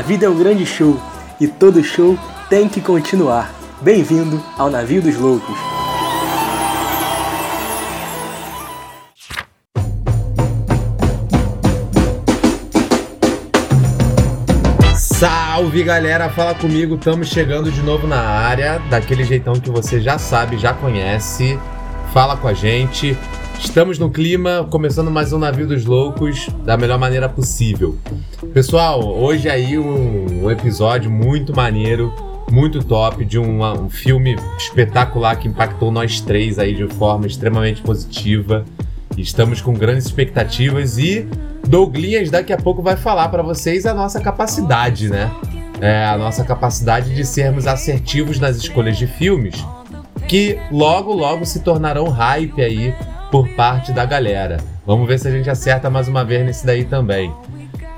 A vida é um grande show e todo show tem que continuar. Bem-vindo ao Navio dos Loucos. Salve galera, fala comigo, estamos chegando de novo na área, daquele jeitão que você já sabe, já conhece. Fala com a gente. Estamos no clima, começando mais um Navio dos Loucos da melhor maneira possível. Pessoal, hoje aí um, um episódio muito maneiro, muito top, de um, um filme espetacular que impactou nós três aí de forma extremamente positiva. Estamos com grandes expectativas e Douglinhas daqui a pouco vai falar para vocês a nossa capacidade, né? É, a nossa capacidade de sermos assertivos nas escolhas de filmes, que logo logo se tornarão hype aí por parte da galera. Vamos ver se a gente acerta mais uma vez nesse daí também.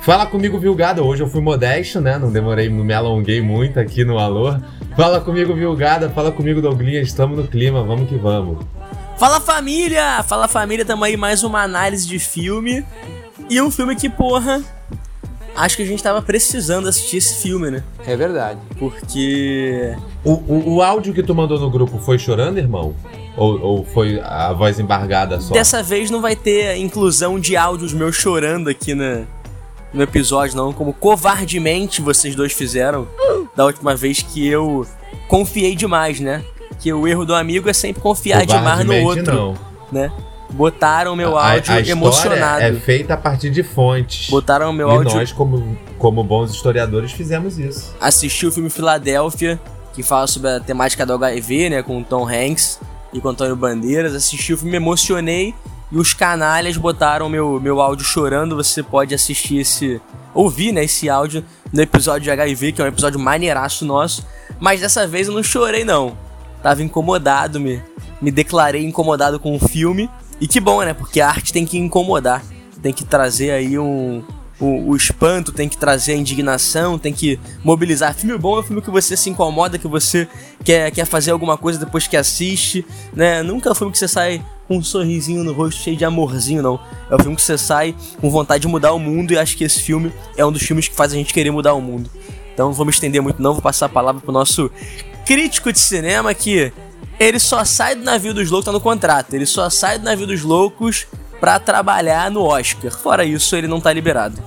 Fala comigo, Vilgada. Hoje eu fui modesto, né? Não demorei, não me alonguei muito aqui no Alô. Fala comigo, Vilgada. Fala comigo, Douglinhas. Estamos no clima, vamos que vamos. Fala família! Fala família, tamo aí mais uma análise de filme. E um filme que, porra, acho que a gente tava precisando assistir esse filme, né? É verdade. Porque. O, o, o áudio que tu mandou no grupo foi chorando, irmão? Ou, ou, foi a voz embargada só? Dessa vez não vai ter inclusão de áudios meus chorando aqui na, no episódio, não. Como covardemente vocês dois fizeram da última vez que eu confiei demais, né? Que o erro do amigo é sempre confiar demais no outro. Não. Né? Botaram meu áudio a, a emocionado. É feita a partir de fontes. Botaram meu e áudio. nós, como, como bons historiadores, fizemos isso. Assisti o filme Filadélfia, que fala sobre a temática do HIV, né? Com o Tom Hanks e com Antônio Bandeiras. Assisti o filme, me emocionei. E os canalhas botaram meu, meu áudio chorando. Você pode assistir esse. ouvir, né? Esse áudio no episódio de HIV, que é um episódio maneiraço nosso. Mas dessa vez eu não chorei, não. Tava incomodado, me, me declarei incomodado com o filme. E que bom, né? Porque a arte tem que incomodar, tem que trazer aí um, o, o, espanto, tem que trazer a indignação, tem que mobilizar. Filme bom é um filme que você se incomoda, que você quer, quer fazer alguma coisa depois que assiste, né? Nunca é um filme que você sai com um sorrisinho no rosto cheio de amorzinho, não. É um filme que você sai com vontade de mudar o mundo e acho que esse filme é um dos filmes que faz a gente querer mudar o mundo. Então não vou me estender muito não, vou passar a palavra pro nosso crítico de cinema que ele só sai do navio dos loucos, tá no contrato. Ele só sai do navio dos loucos pra trabalhar no Oscar. Fora isso, ele não tá liberado.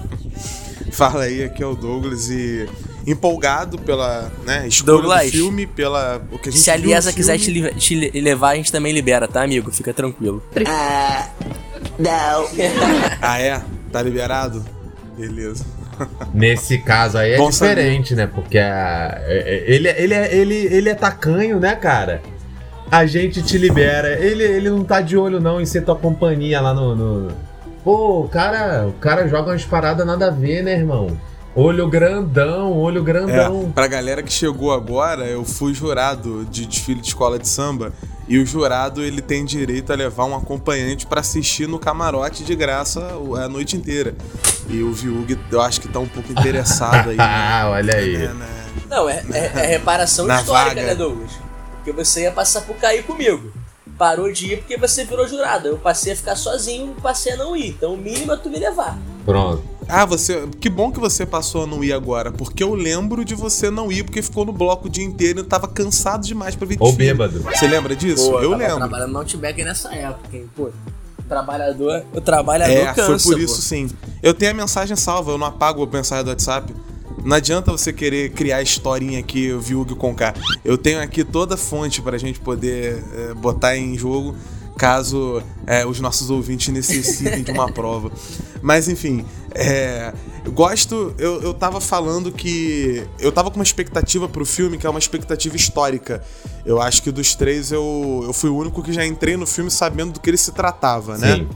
Fala aí, aqui é o Douglas e empolgado pela né, escolha Douglas, do filme, pela o que a gente Se a Liesa quiser te, te, levar, a gente também libera, tá, amigo? Fica tranquilo. Ah, não. ah, é? Tá liberado? Beleza. Nesse caso aí é Bom diferente, saber. né? Porque a, é, é, ele, ele, é, ele, ele é tacanho, né, cara? a gente te libera. Ele, ele não tá de olho não em ser tua companhia lá no. no... Pô, o cara, o cara joga umas paradas nada a ver, né, irmão? Olho grandão, olho grandão. É, pra galera que chegou agora, eu fui jurado de desfile de escola de samba. E o jurado ele tem direito a levar um acompanhante para assistir no camarote de graça a noite inteira. E o Viug, eu acho que tá um pouco interessado aí. Ah, olha aí. Né, né, Não, é, é, é reparação histórica, vaga. né, Douglas? Porque você ia passar por cair comigo. Parou de ir porque você virou jurado. Eu passei a ficar sozinho, passei a não ir. Então o mínimo é tu me levar. Pronto. Ah, você. Que bom que você passou a não ir agora, porque eu lembro de você não ir porque ficou no bloco o dia inteiro e eu tava cansado demais pra ver Ou bêbado. Você lembra disso? Pô, eu, eu lembro. trabalhando no Outback nessa época, hein? Pô, trabalhador, o trabalhador é, cansa. Foi por isso sim. Eu tenho a mensagem salva, eu não apago a mensagem do WhatsApp. Não adianta você querer criar historinha aqui, Viug com K. Eu tenho aqui toda a fonte pra gente poder é, botar em jogo caso é, os nossos ouvintes necessitem de uma prova. Mas enfim, é, eu gosto. Eu, eu tava falando que. Eu tava com uma expectativa pro filme que é uma expectativa histórica. Eu acho que dos três eu, eu fui o único que já entrei no filme sabendo do que ele se tratava, né? Sim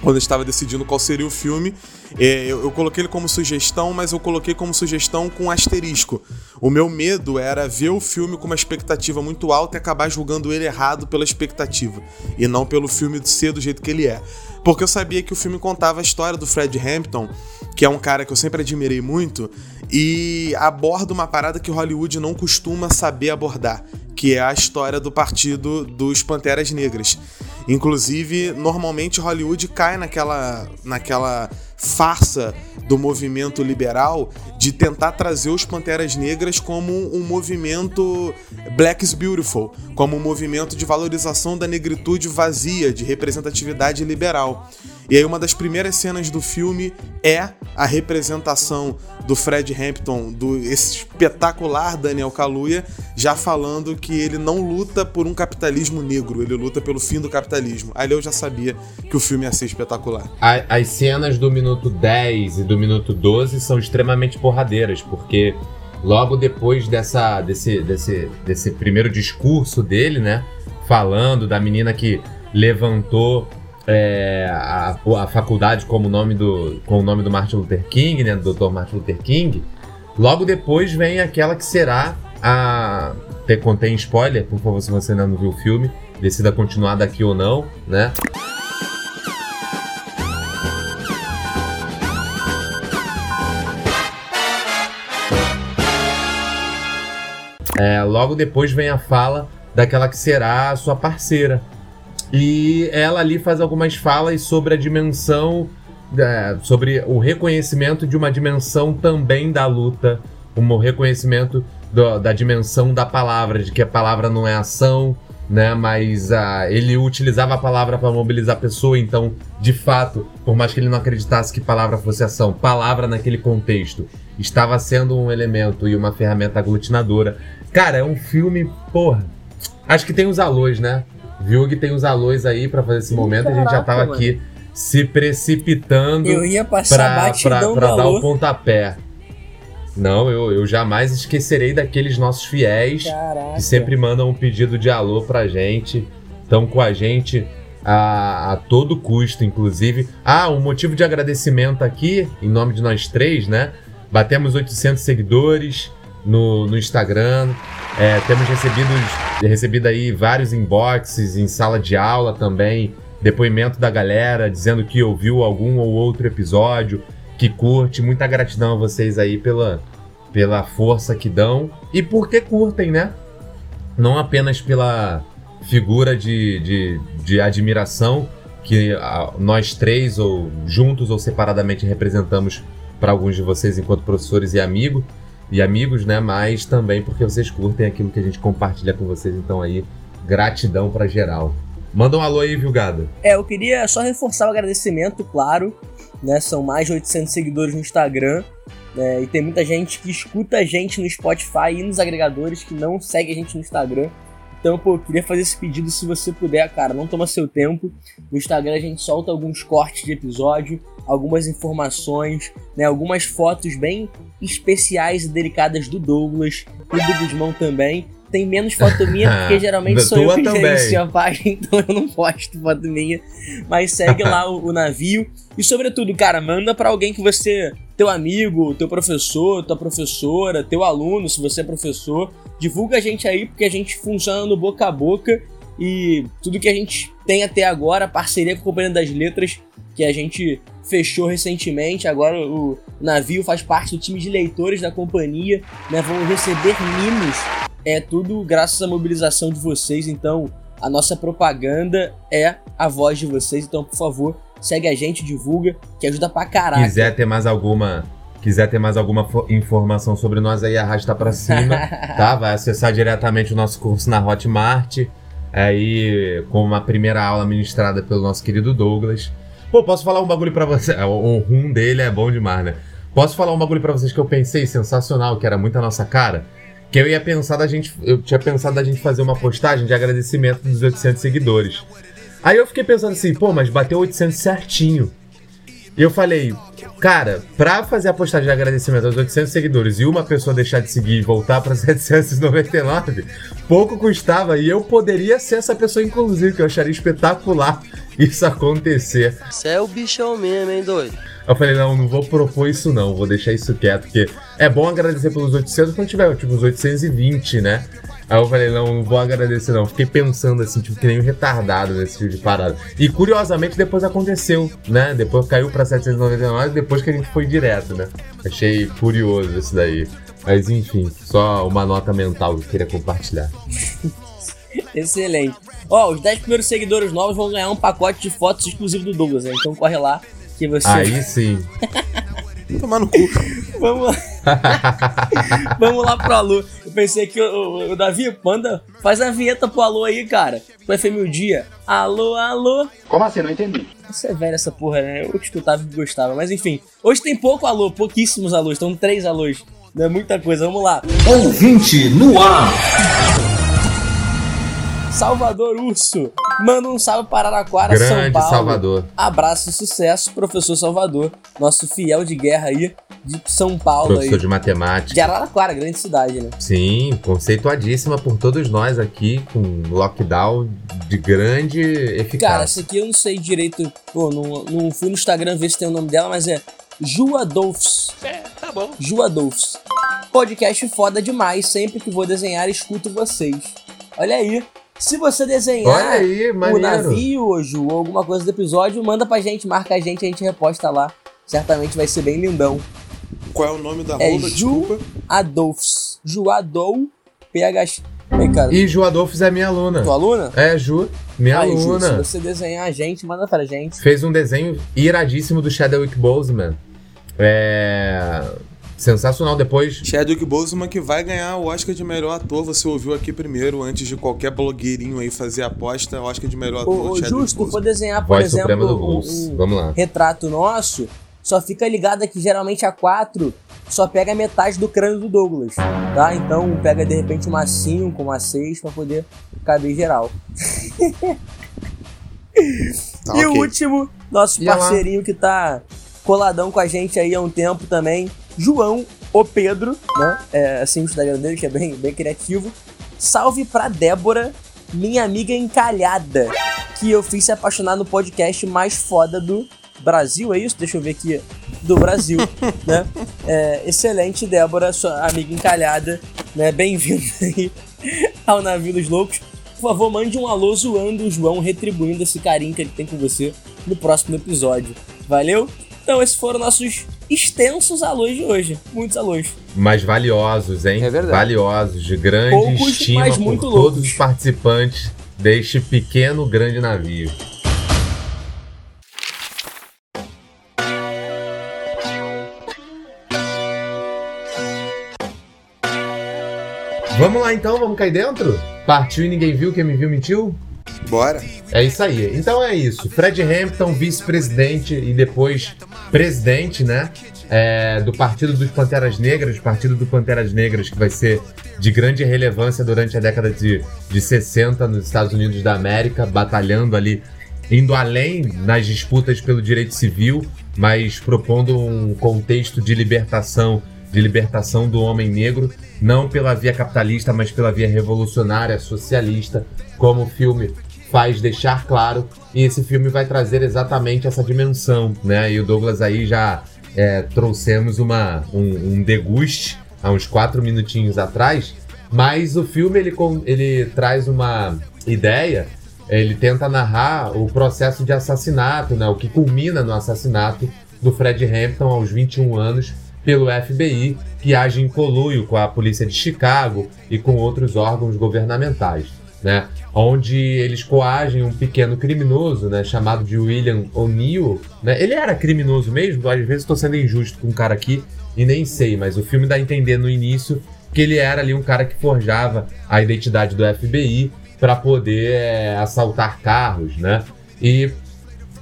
quando eu estava decidindo qual seria o filme, é, eu, eu, coloquei ele como sugestão, mas eu coloquei como sugestão com asterisco. O meu medo era ver o filme com uma expectativa muito alta e acabar julgando ele errado pela expectativa, e não pelo filme ser do jeito que ele é. Porque eu sabia que o filme contava a história do Fred Hampton, que é um cara que eu sempre admirei muito, e aborda uma parada que Hollywood não costuma saber abordar, que é a história do partido dos Panteras Negras. Inclusive, normalmente Hollywood cai naquela, naquela farsa do movimento liberal de tentar trazer os Panteras Negras como um movimento Black is Beautiful, como um movimento de valorização da negritude vazia, de representatividade liberal. E aí uma das primeiras cenas do filme é a representação do Fred Hampton, do espetacular Daniel Kaluuya, já falando que ele não luta por um capitalismo negro, ele luta pelo fim do capitalismo. Ali eu já sabia que o filme ia ser espetacular. As cenas do minuto 10 e do minuto 12 são extremamente porradeiras, porque logo depois dessa, desse, desse, desse primeiro discurso dele, né? Falando da menina que levantou é, a, a faculdade como nome do, com o nome do Martin Luther King, né, do Dr. Martin Luther King. Logo depois vem aquela que será a. Te, contém spoiler, por favor, se você ainda não viu o filme, decida continuar daqui ou não, né? É, logo depois vem a fala daquela que será a sua parceira, e ela ali faz algumas falas sobre a dimensão, é, sobre o reconhecimento de uma dimensão também da luta, um reconhecimento do, da dimensão da palavra, de que a palavra não é ação, né? Mas uh, ele utilizava a palavra para mobilizar a pessoa, então, de fato, por mais que ele não acreditasse que palavra fosse ação, palavra naquele contexto estava sendo um elemento e uma ferramenta aglutinadora. Cara, é um filme, porra. Acho que tem os alôs, né? Viu que tem os alôs aí para fazer esse momento. Caraca, a gente já tava mano. aqui se precipitando eu ia passar pra, pra, pra dar o pontapé. Não, eu, eu jamais esquecerei daqueles nossos fiéis Caraca. que sempre mandam um pedido de alô pra gente. Estão com a gente a, a, todo custo, inclusive. Ah, um motivo de agradecimento aqui, em nome de nós três, né? Batemos 800 seguidores no, no Instagram. É, temos recebido, recebido aí vários inboxes em sala de aula também, depoimento da galera dizendo que ouviu algum ou outro episódio, que curte. Muita gratidão a vocês aí pela, pela força que dão e porque curtem, né? Não apenas pela figura de, de, de admiração que nós três, ou juntos ou separadamente, representamos para alguns de vocês enquanto professores e amigos, e amigos, né? Mas também porque vocês curtem aquilo que a gente compartilha com vocês. Então aí, gratidão para geral. Manda um alô aí, viu, Gada? É, eu queria só reforçar o agradecimento, claro. Né, são mais de 800 seguidores no Instagram. Né, e tem muita gente que escuta a gente no Spotify e nos agregadores que não segue a gente no Instagram. Então, pô, eu queria fazer esse pedido se você puder, cara, não toma seu tempo. No Instagram a gente solta alguns cortes de episódio, algumas informações, né, algumas fotos bem especiais e delicadas do Douglas e do Guzmão também. Tem menos foto minha, porque geralmente sou eu que gerencio a página, então eu não posto foto minha. Mas segue lá o, o navio. E sobretudo, cara, manda para alguém que você. Teu amigo, teu professor, tua professora, teu aluno, se você é professor. Divulga a gente aí, porque a gente funciona no boca a boca. E tudo que a gente tem até agora, parceria com a Companhia das Letras, que a gente fechou recentemente. Agora o navio faz parte do time de leitores da companhia, né? Vão receber mimos. É tudo graças à mobilização de vocês. Então, a nossa propaganda é a voz de vocês. Então, por favor, segue a gente, divulga, que ajuda pra caralho. Quiser ter mais alguma quiser ter mais alguma informação sobre nós aí, arrasta para cima, tá? Vai acessar diretamente o nosso curso na Hotmart, aí com uma primeira aula ministrada pelo nosso querido Douglas. Pô, posso falar um bagulho pra você? O, rum dele é bom demais, né? Posso falar um bagulho pra vocês que eu pensei sensacional, que era muito a nossa cara? Que eu ia pensar da gente. Eu tinha pensado da gente fazer uma postagem de agradecimento dos 800 seguidores. Aí eu fiquei pensando assim, pô, mas bateu 800 certinho. E eu falei, cara, pra fazer a postagem de agradecimento aos 800 seguidores e uma pessoa deixar de seguir e voltar pra 799, pouco custava e eu poderia ser essa pessoa, inclusive, que eu acharia espetacular isso acontecer. Você é o bichão mesmo, hein, doido? Eu falei, não, não vou propor isso não, vou deixar isso quieto, porque é bom agradecer pelos 800 quando tiver, tipo, os 820, né? Aí eu falei, não, não vou agradecer não. Fiquei pensando assim, tipo, que nem um retardado nesse tipo de parada. E curiosamente depois aconteceu, né? Depois caiu pra 799, depois que a gente foi direto, né? Achei curioso isso daí. Mas enfim, só uma nota mental que eu queria compartilhar. Excelente. Ó, os 10 primeiros seguidores novos vão ganhar um pacote de fotos exclusivo do Douglas, né? Então corre lá que você. Aí sim. Tomar no cu. Vamos lá. Vamos lá pro alô. Eu pensei que o, o, o Davi, manda, faz a vinheta pro alô aí, cara. Pro FM o dia. Alô, alô. Como assim? Não entendi. Essa é velha essa porra, né? Eu escutava e gostava. Mas enfim, hoje tem pouco alô, pouquíssimos alôs. Estão três alôs. Não é muita coisa, vamos lá. Ouvinte no ar. Salvador Urso. Manda um salve para Araraquara, São Grande Paulo. Salvador. Abraço e sucesso, professor Salvador. Nosso fiel de guerra aí, de São Paulo Professor aí. de matemática. De Araraquara, grande cidade, né? Sim, conceituadíssima por todos nós aqui, com lockdown de grande Cara, eficácia. essa aqui eu não sei direito. Pô, não, não fui no Instagram ver se tem o nome dela, mas é Ju Adolfs. É, tá bom. Ju Adolfs. Podcast foda demais. Sempre que vou desenhar, escuto vocês. Olha aí. Se você desenhar aí, o navio, ou Ju, ou alguma coisa do episódio, manda pra gente, marca a gente, a gente reposta lá. Certamente vai ser bem lindão. Qual é o nome da É roupa? Ju Desculpa. Adolfs. Ju Adol PH. Cara. E Ju Adolfos é minha aluna. Tua aluna? É, Ju, minha Aí, Ju, se aluna. você desenhar a gente, manda pra gente. Fez um desenho iradíssimo do Chadwick Boseman. É. Sensacional depois. Chadwick Boseman que vai ganhar o Oscar de melhor ator. Você ouviu aqui primeiro, antes de qualquer blogueirinho aí fazer aposta. Oscar de melhor ator. Ô, Chadwick Ju, se tu for Boseman. desenhar, por Voz exemplo, do um, um Vamos lá. retrato nosso, só fica ligado que geralmente a 4 só pega metade do crânio do Douglas, tá? Então pega de repente uma 5, uma 6 pra poder caber geral. Tá, e o ok. último, nosso E parceirinho que tá coladão com a gente aí há um tempo também, João o Pedro, né? É, assim o Instagram dele, que é bem, bem criativo. Salve pra Débora, minha amiga encalhada, que eu fiz se apaixonar no podcast mais foda do Brasil, é isso? Deixa eu ver aqui. Do Brasil, né? É, excelente, Débora, sua amiga encalhada, né? Bem-vinda aí ao Navio dos Loucos. Por favor, mande um alô zoando o João, retribuindo esse carinho que ele tem com você no próximo episódio. Valeu? Então, esses foram nossos extensos alôs de hoje. Muitos alôs. Mas valiosos, hein? É verdade. Valiosos, de grande Poucos, estima mas por muito todos loucos. os participantes deste pequeno grande navio. Vamos lá então, vamos cair dentro? Partiu e ninguém viu, quem me viu mentiu? Bora. É isso aí. Então é isso. Fred Hampton, vice-presidente e depois presidente, né? é, do Partido dos Panteras Negras, Partido do Panteras Negras, que vai ser de grande relevância durante a década de, de 60 nos Estados Unidos da América, batalhando ali, indo além nas disputas pelo direito civil, mas propondo um contexto de libertação, de libertação do homem negro, não pela via capitalista, mas pela via revolucionária, socialista, como o filme faz deixar claro. E esse filme vai trazer exatamente essa dimensão, né? E o Douglas aí já é, trouxemos uma, um, um deguste há uns quatro minutinhos atrás, mas o filme ele, ele traz uma ideia, ele tenta narrar o processo de assassinato, né, o que culmina no assassinato do Fred Hampton aos 21 anos pelo FBI, que age em conluio com a polícia de Chicago e com outros órgãos governamentais, né? Onde eles coagem um pequeno criminoso, né? Chamado de William O'Neill, né? Ele era criminoso mesmo? Às vezes estou sendo injusto com um cara aqui e nem sei, mas o filme dá a entender no início que ele era ali um cara que forjava a identidade do FBI para poder é, assaltar carros, né? E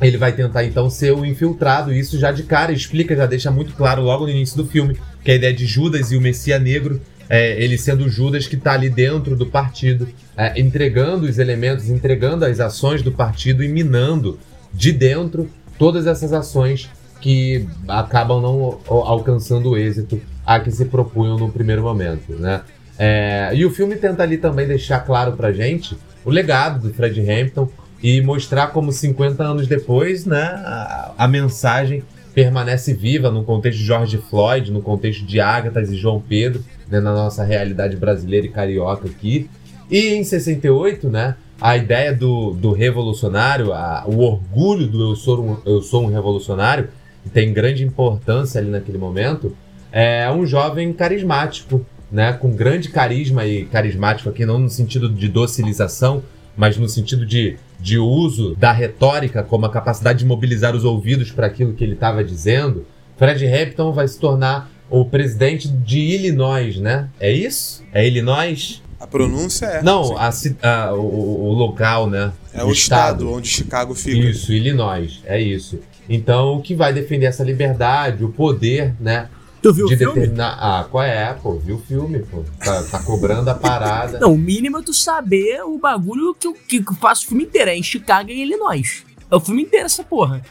ele vai tentar então ser o infiltrado, e isso já de cara explica, já deixa muito claro logo no início do filme, que a ideia de Judas e o Messias Negro, é, ele sendo o Judas que está ali dentro do partido, é, entregando os elementos, entregando as ações do partido e minando de dentro todas essas ações que acabam não al- alcançando o êxito a que se propunham no primeiro momento, né? É, e o filme tenta ali também deixar claro pra gente o legado do Fred Hampton e mostrar como 50 anos depois, né, a, a mensagem permanece viva no contexto de George Floyd, no contexto de Ágatas e João Pedro, né, na nossa realidade brasileira e carioca aqui. E em 68, né, a ideia do, do revolucionário, a- o orgulho do eu sou, um, eu sou um revolucionário, que tem grande importância ali naquele momento, é um jovem carismático, né, com grande carisma e carismático aqui não no sentido de docilização, mas no sentido de, de uso da retórica como a capacidade de mobilizar os ouvidos para aquilo que ele estava dizendo, Fred Hampton vai se tornar o presidente de Illinois, né? É isso? É Illinois? A pronúncia é. Não, a, a- o, o local, né? É o estado onde Chicago fica. Isso, Illinois, é isso. Então, que vai defender essa liberdade, o poder, né? Tu viu de o filme? determinar. Ah, qual é, pô? Viu o filme, pô? Tá, tá cobrando a parada. Não, o mínimo é tu saber o bagulho que eu, que eu faço o filme inteiro. É em Chicago e Illinois. É o filme inteiro essa porra.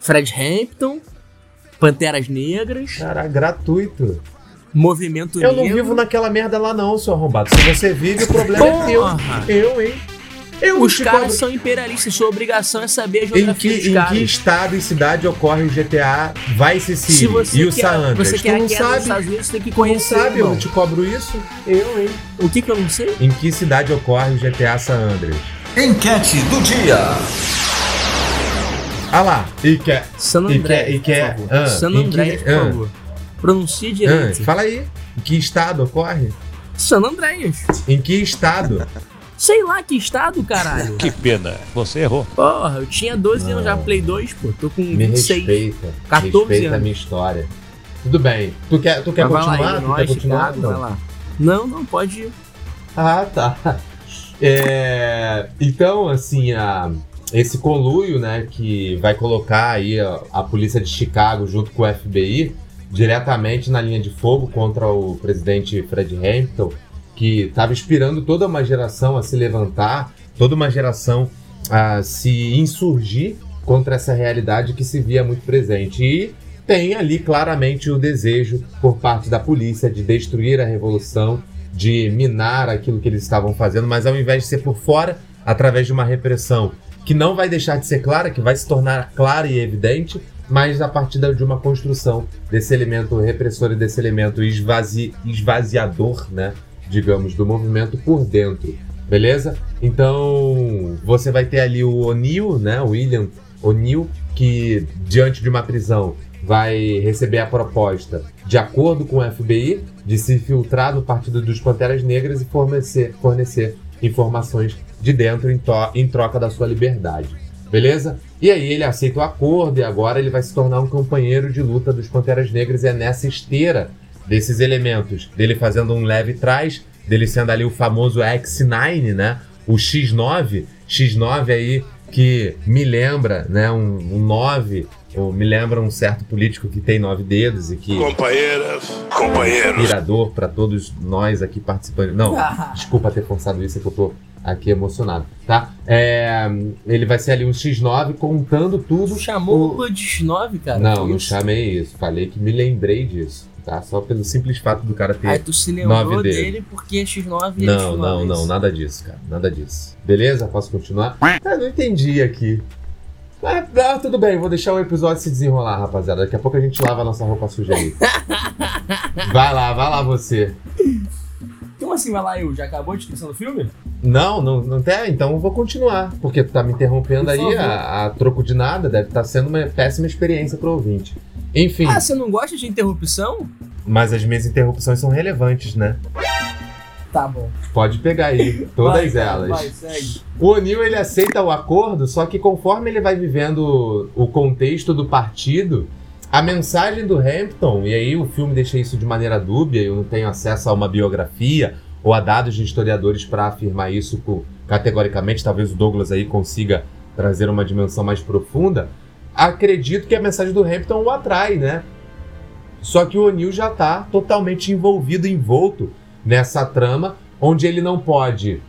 Fred Hampton, Panteras Negras, Cara, gratuito. Movimento Eu não Negro. vivo naquela merda lá, não, seu arrombado. Se você vive, o problema é teu. Porra. Eu, hein? Eu Os caras cobro. são imperialistas, sua obrigação é saber a Em geografia que, dos em que estado e cidade ocorre o GTA Vice Se City você e o quer, San Andreas? você Tu quer a não sabe? Estados Unidos, você tem que Tu não conhecer. sabe? Eu irmão. te cobro isso? Eu, hein? O que que eu não sei? Em que cidade ocorre o GTA San Andreas? Enquete do dia. Ah lá, e quer. San E quer. E por favor. ah, San em que- Andrés, por ah, favor. Pronuncie ah, direito. fala aí. Em que estado ocorre? San Andrés. Em que estado? Sei lá que estado, caralho. Que pena, você errou. Porra, eu tinha 12 anos já, Não. Play 2, pô. Tô com Me 26. respeita. 14 respeita a anos. minha história. Tudo bem. Tu quer, tu quer Mas vai lá, continuar? tu Illinois, quer continuar? Não. lá. Não, não, pode ir. Ah, tá. É, então, assim, a, esse conluio, né, que vai colocar aí a, a polícia de Chicago junto com o FBI diretamente na linha de fogo contra o presidente Fred Hampton, que estava inspirando toda uma geração a se levantar, toda uma geração a se insurgir contra essa realidade que se via muito presente. E tem ali claramente o desejo por parte da polícia de destruir a revolução, de minar aquilo que eles estavam fazendo, mas ao invés de ser por fora, através de uma repressão que não vai deixar de ser clara, que vai se tornar clara e evidente, mas a partir de uma construção desse elemento repressor e desse elemento esvazi, esvaziador, né, digamos, do movimento por dentro, beleza? Então você vai ter ali o O'Neill, né, o William O'Neill, que diante de uma prisão vai receber a proposta, de acordo com o FBI, de se infiltrar no Partido dos Panteras Negras e fornecer, fornecer informações de dentro em, em troca da sua liberdade. Beleza? E aí ele aceita o acordo e agora ele vai se tornar um companheiro de luta dos Panteras Negras e é nessa esteira desses elementos, dele fazendo um leve trás, dele sendo ali o famoso X9, né? O X9, X9 aí que me lembra, né, um, um 9, ou me lembra um certo político que tem nove dedos e que Companheiras, companheiros. inspirador para todos nós aqui participantes. Não, desculpa ter forçado isso, é que eu tô aqui emocionado, tá? É, ele vai ser ali um X9 contando tudo. Tu chamou o- de 9, cara? Não, não chamei isso. Falei que me lembrei disso, tá? Só pelo simples fato do cara ter. Aí tu se lembrou dele. dele porque é X9 e Não, X9 não, não, nada disso, cara. Nada disso. Beleza? Posso continuar? Ah, não entendi aqui. Ah, ah, tudo bem, vou deixar o episódio se desenrolar, rapaziada. Daqui a pouco a gente lava a nossa roupa suja aí. vai lá, vai lá você. Como assim vai lá, eu? Já acabou a descrição do filme? Não, não, não tem? Então eu vou continuar. Porque tu tá me interrompendo Por aí a, a troco de nada. Deve estar sendo uma péssima experiência pro ouvinte. Enfim, Ah, você não gosta de interrupção? mas as minhas interrupções são relevantes, né? Tá bom. Pode pegar aí, todas Vai, elas. Vai, segue. O O'Neill ele aceita o acordo, só que conforme ele vai vivendo o contexto do partido, a mensagem do Hampton, e aí o filme deixa isso de maneira dúbia, eu não tenho acesso a uma biografia ou a dados de historiadores para afirmar isso categoricamente, talvez o Douglas aí consiga trazer uma dimensão mais profunda. Acredito que a mensagem do Hampton o atrai, né? Só que o O'Neill já está totalmente envolvido, envolto nessa trama, onde ele não pode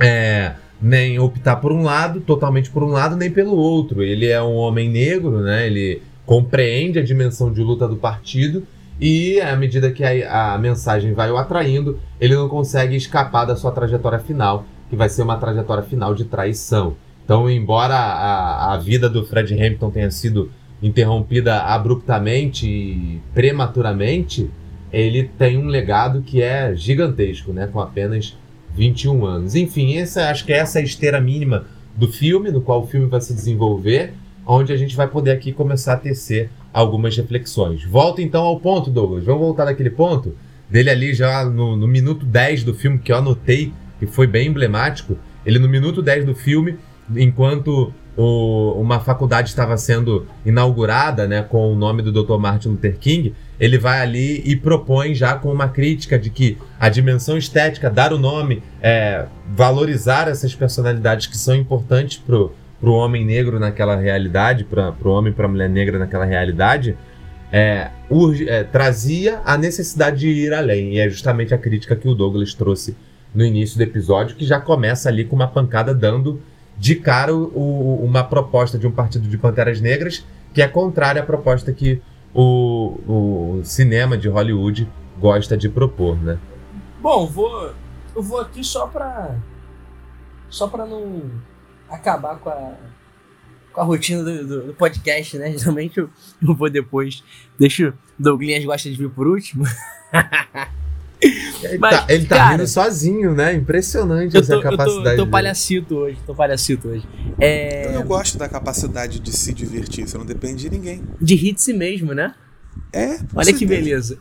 é, nem optar por um lado, totalmente por um lado, nem pelo outro. Ele é um homem negro, né? Ele compreende a dimensão de luta do partido e à medida que a, a mensagem vai o atraindo, ele não consegue escapar da sua trajetória final, que vai ser uma trajetória final de traição. Então, embora a, a vida do Fred Hampton tenha sido interrompida abruptamente e prematuramente, ele tem um legado que é gigantesco, né? Com apenas 21 anos. Enfim, essa, acho que essa é a esteira mínima do filme, no qual o filme vai se desenvolver, onde a gente vai poder aqui começar a tecer algumas reflexões. Volta então ao ponto, Douglas. Vamos voltar daquele ponto? Dele ali já no, no minuto 10 do filme, que eu anotei, que foi bem emblemático, Ele no minuto 10 do filme, enquanto o- uma faculdade estava sendo inaugurada, né, com o nome do Dr. Martin Luther King, ele vai ali e propõe já com uma crítica de que a dimensão estética, dar o nome, é, valorizar essas personalidades que são importantes pro, pro homem negro naquela realidade, pra, pro homem e pra mulher negra naquela realidade, é, urge- é, trazia a necessidade de ir além. E é justamente a crítica que o Douglas trouxe no início do episódio, que já começa ali com uma pancada dando de cara o- o- uma proposta de um partido de Panteras Negras que é contrária à proposta que o, o cinema de Hollywood gosta de propor, né? Bom, vou. Eu vou aqui só pra. Só pra não acabar com a. Com a rotina do, do- do podcast, né? Geralmente eu, eu vou depois. Deixa o Douglinhas gosta de vir por último. Ele Mas, tá, ele tá cara, rindo sozinho, né? Impressionante essa tô, eu tô, capacidade. eu tô dele. palhacito hoje, tô palhacito hoje. É. Eu gosto da capacidade de se divertir, você não depende de ninguém. De hit mesmo, né? É, Olha que beleza.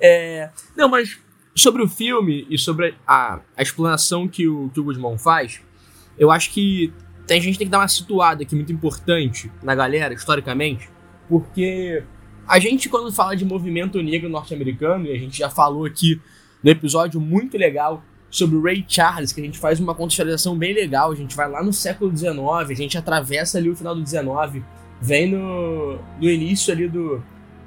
É, não, mas sobre o filme e sobre a, a explanação que o, que o Guzmão faz, eu acho que tem, a gente tem que dar uma situada aqui muito importante na galera, historicamente, porque a gente, quando fala de movimento negro norte-americano, e a gente já falou aqui no episódio muito legal sobre o Ray Charles, que a gente faz uma contextualização bem legal, a gente vai lá no século XIX, a gente atravessa ali o final do XIX, vem no, no início ali do,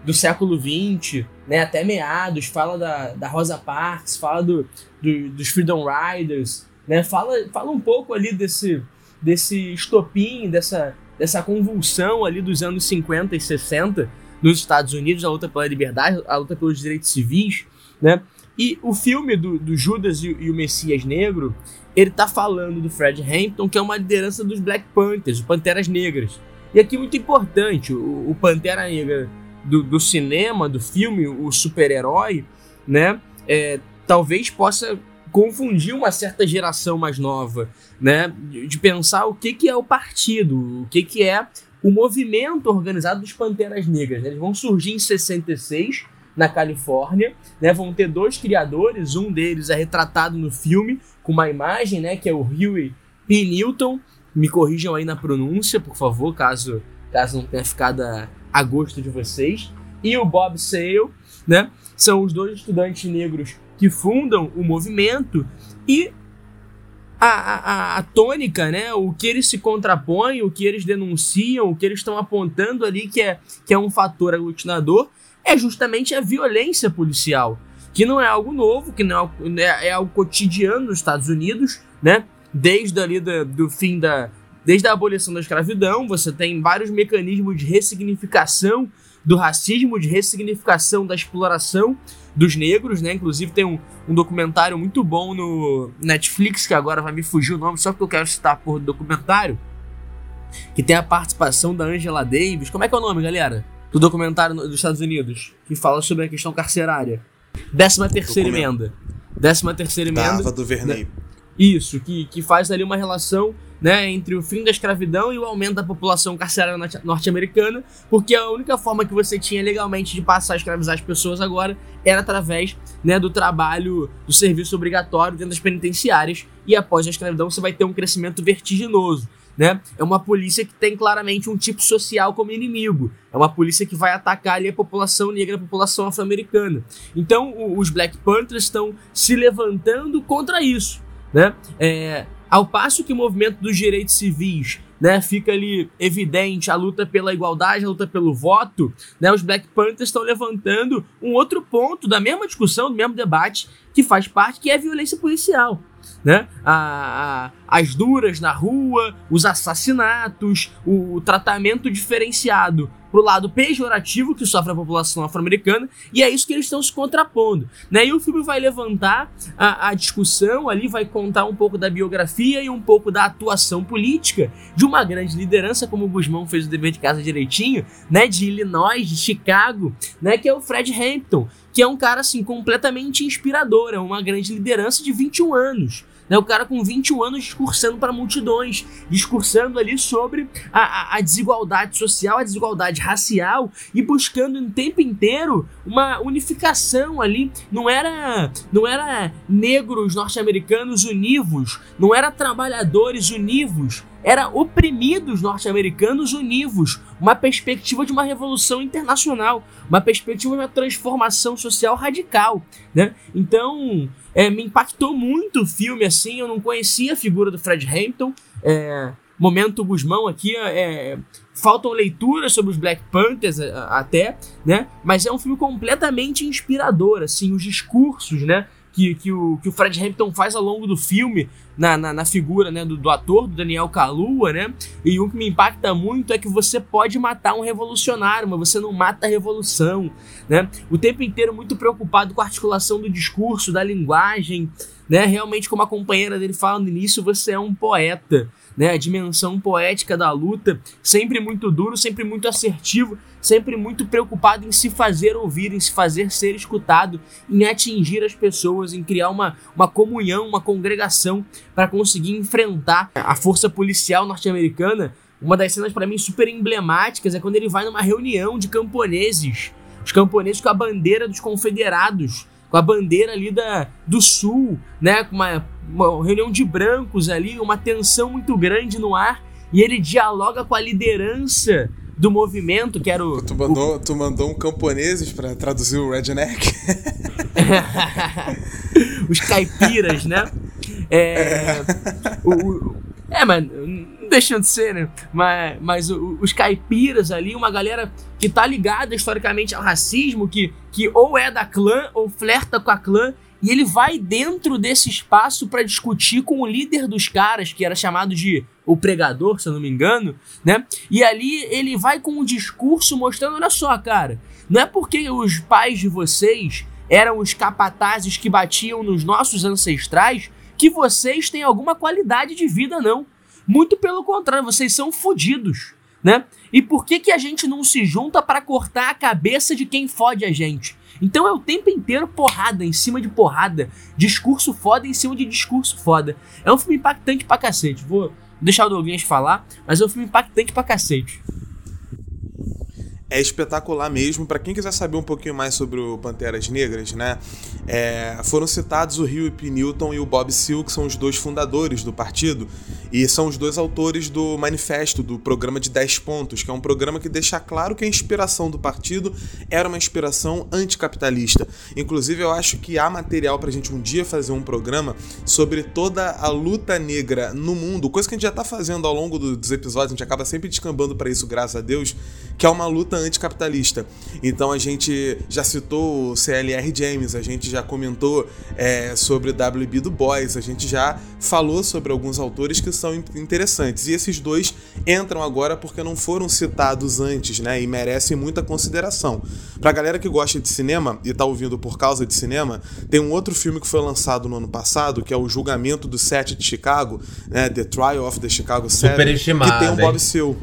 do século XX, né, até meados, fala da, da Rosa Parks, fala do, do- dos Freedom Riders, né, fala, fala um pouco ali desse, desse estopim, dessa, dessa convulsão ali dos anos 50 e 60 nos Estados Unidos, a luta pela liberdade, a luta pelos direitos civis, né, e o filme do, do Judas e, o- e o Messias Negro, ele tá falando do Fred Hampton, que é uma liderança dos Black Panthers, os Panteras Negras. E aqui muito importante, o, o Pantera Negra do, do cinema, do filme, o super-herói, né? é, talvez possa confundir uma certa geração mais nova, né? De, de pensar o que, que é o partido, o que, que é o movimento organizado dos Panteras Negras. né? Eles vão surgir em 66 na Califórnia, né? Vão ter dois criadores, um deles é retratado no filme com uma imagem, né? Que é o Huey P. Newton. Me corrijam aí na pronúncia, por favor, caso caso não tenha ficado a, a gosto de vocês. E o Bob Sale, né? São os dois estudantes negros que fundam o movimento e a, a, a tônica, né? O que eles se contrapõem, o que eles denunciam, o que eles estão apontando ali que é, que é um fator aglutinador é justamente a violência policial, que não é algo novo, que não é, algo- é, algo cotidiano nos Estados Unidos, né? Desde ali da- do fim da, desde a abolição da escravidão, você tem vários mecanismos de ressignificação do racismo, de ressignificação da exploração dos negros, né? Inclusive tem um, um documentário muito bom no Netflix, que agora vai me fugir o nome, só porque eu quero citar a porra do documentário, que tem a participação da Angela Davis. Como é que é o nome, galera? Do documentário no- dos Estados Unidos, que fala sobre a questão carcerária. Décima terceira Documento. emenda. Décima terceira emenda. Tava do Vernei. Isso, que, que faz ali uma relação né, entre o fim da escravidão e o aumento da população carcerária norte- norte-americana, porque a única forma que você tinha legalmente de passar a escravizar as pessoas agora era através né, do trabalho do serviço obrigatório dentro das penitenciárias, e após a escravidão você vai ter um crescimento vertiginoso. Né? É uma polícia que tem claramente um tipo social como inimigo. É uma polícia que vai atacar ali a população negra, a população afro-americana. Então os Black Panthers estão se levantando contra isso né? É, ao passo que o movimento dos direitos civis, né, fica ali evidente a luta pela igualdade, a luta pelo voto, né? Os Black Panthers estão levantando um outro ponto da mesma discussão, do mesmo debate que faz parte, que é a violência policial. Né? A- a- as duras na rua, os assassinatos, o, o tratamento diferenciado pro lado pejorativo que sofre a população afro-americana, e é isso que eles estão se contrapondo. Né? E o filme vai levantar a, a discussão ali, vai contar um pouco da biografia e um pouco da atuação política de uma grande liderança, como o Guzmão fez o dever de casa direitinho, né? De Illinois, de Chicago, né? Que é o Fred Hampton, que é um cara assim completamente inspirador, é uma grande liderança de 21 anos. Né, o cara com 21 anos discursando para multidões, discursando ali sobre a, a, a, desigualdade social, a desigualdade racial e buscando o tempo inteiro uma unificação ali. Não era, não era negros norte-americanos univos, não era trabalhadores univos, era oprimidos norte-americanos univos, uma perspectiva de uma revolução internacional, uma perspectiva de uma transformação social radical, né? Então, é, me impactou muito o filme, assim, eu não conhecia a figura do Fred Hampton. É, momento Guzmão aqui, é, faltam leituras sobre os Black Panthers até, né? Mas é um filme completamente inspirador, assim, os discursos, né? Que, que, o, que o Fred Hampton faz ao longo do filme, na, na, na figura né, do, do, ator, do Daniel Kalua, né? E o que me impacta muito é que você pode matar um revolucionário, mas você não mata a revolução, né? O tempo inteiro muito preocupado com a articulação do discurso, da linguagem, né? Realmente, como a companheira dele fala no início, você é um poeta, né? A dimensão poética da luta, sempre muito duro, sempre muito assertivo, sempre muito preocupado em se fazer ouvir, em se fazer ser escutado, em atingir as pessoas, em criar uma, uma comunhão, uma congregação para conseguir enfrentar a força policial norte-americana. Uma das cenas para mim super emblemáticas é quando ele vai numa reunião de camponeses, os camponeses com a bandeira dos confederados, com a bandeira ali da, do sul, né, com uma, uma reunião de brancos ali, uma tensão muito grande no ar, e ele dialoga com a liderança do movimento, que era o. Tu mandou, o... tu mandou um camponeses para traduzir o redneck? Os caipiras, né? É. o, o, é, mas não deixando de ser, né? Mas, mas os caipiras ali, uma galera que tá ligada historicamente ao racismo, que, que ou é da clã ou flerta com a clã, e ele vai dentro desse espaço para discutir com o líder dos caras, que era chamado de o pregador, se eu não me engano, né? E ali ele vai com um discurso mostrando, olha só, cara, não é porque os pais de vocês eram os capatazes que batiam nos nossos ancestrais que vocês têm alguma qualidade de vida, não. Muito pelo contrário, vocês são fodidos, né? E por que, que a gente não se junta para cortar a cabeça de quem fode a gente? Então é o tempo inteiro porrada em cima de porrada, discurso foda em cima de discurso foda. É um filme impactante pra cacete. Vou deixar o Douglas falar, mas é um filme impactante pra cacete é espetacular mesmo. Para quem quiser saber um pouquinho mais sobre o Panteras Negras, né? É, foram citados o Rio. Newton e o Bob Seale, que são os dois fundadores do partido, e são os dois autores do manifesto, do programa de 10 pontos, que é um programa que deixa claro que a inspiração do partido era uma inspiração anticapitalista. Inclusive, eu acho que há material para a gente um dia fazer um programa sobre toda a luta negra no mundo, coisa que a gente já está fazendo ao longo dos episódios, a gente acaba sempre descambando para isso, graças a Deus, que é uma luta anticapitalista. Então a gente já citou o CLR James, a gente já comentou é, sobre W.B. Du Bois, a gente já falou sobre alguns autores que são interessantes. E esses dois entram agora porque não foram citados antes, né? E merecem muita consideração. Pra galera que gosta de cinema e tá ouvindo por causa de cinema, tem um outro filme que foi lançado no ano passado, que é o Julgamento do Sete de Chicago, né? The Trial of the Chicago Seven, que tem um Bob Seale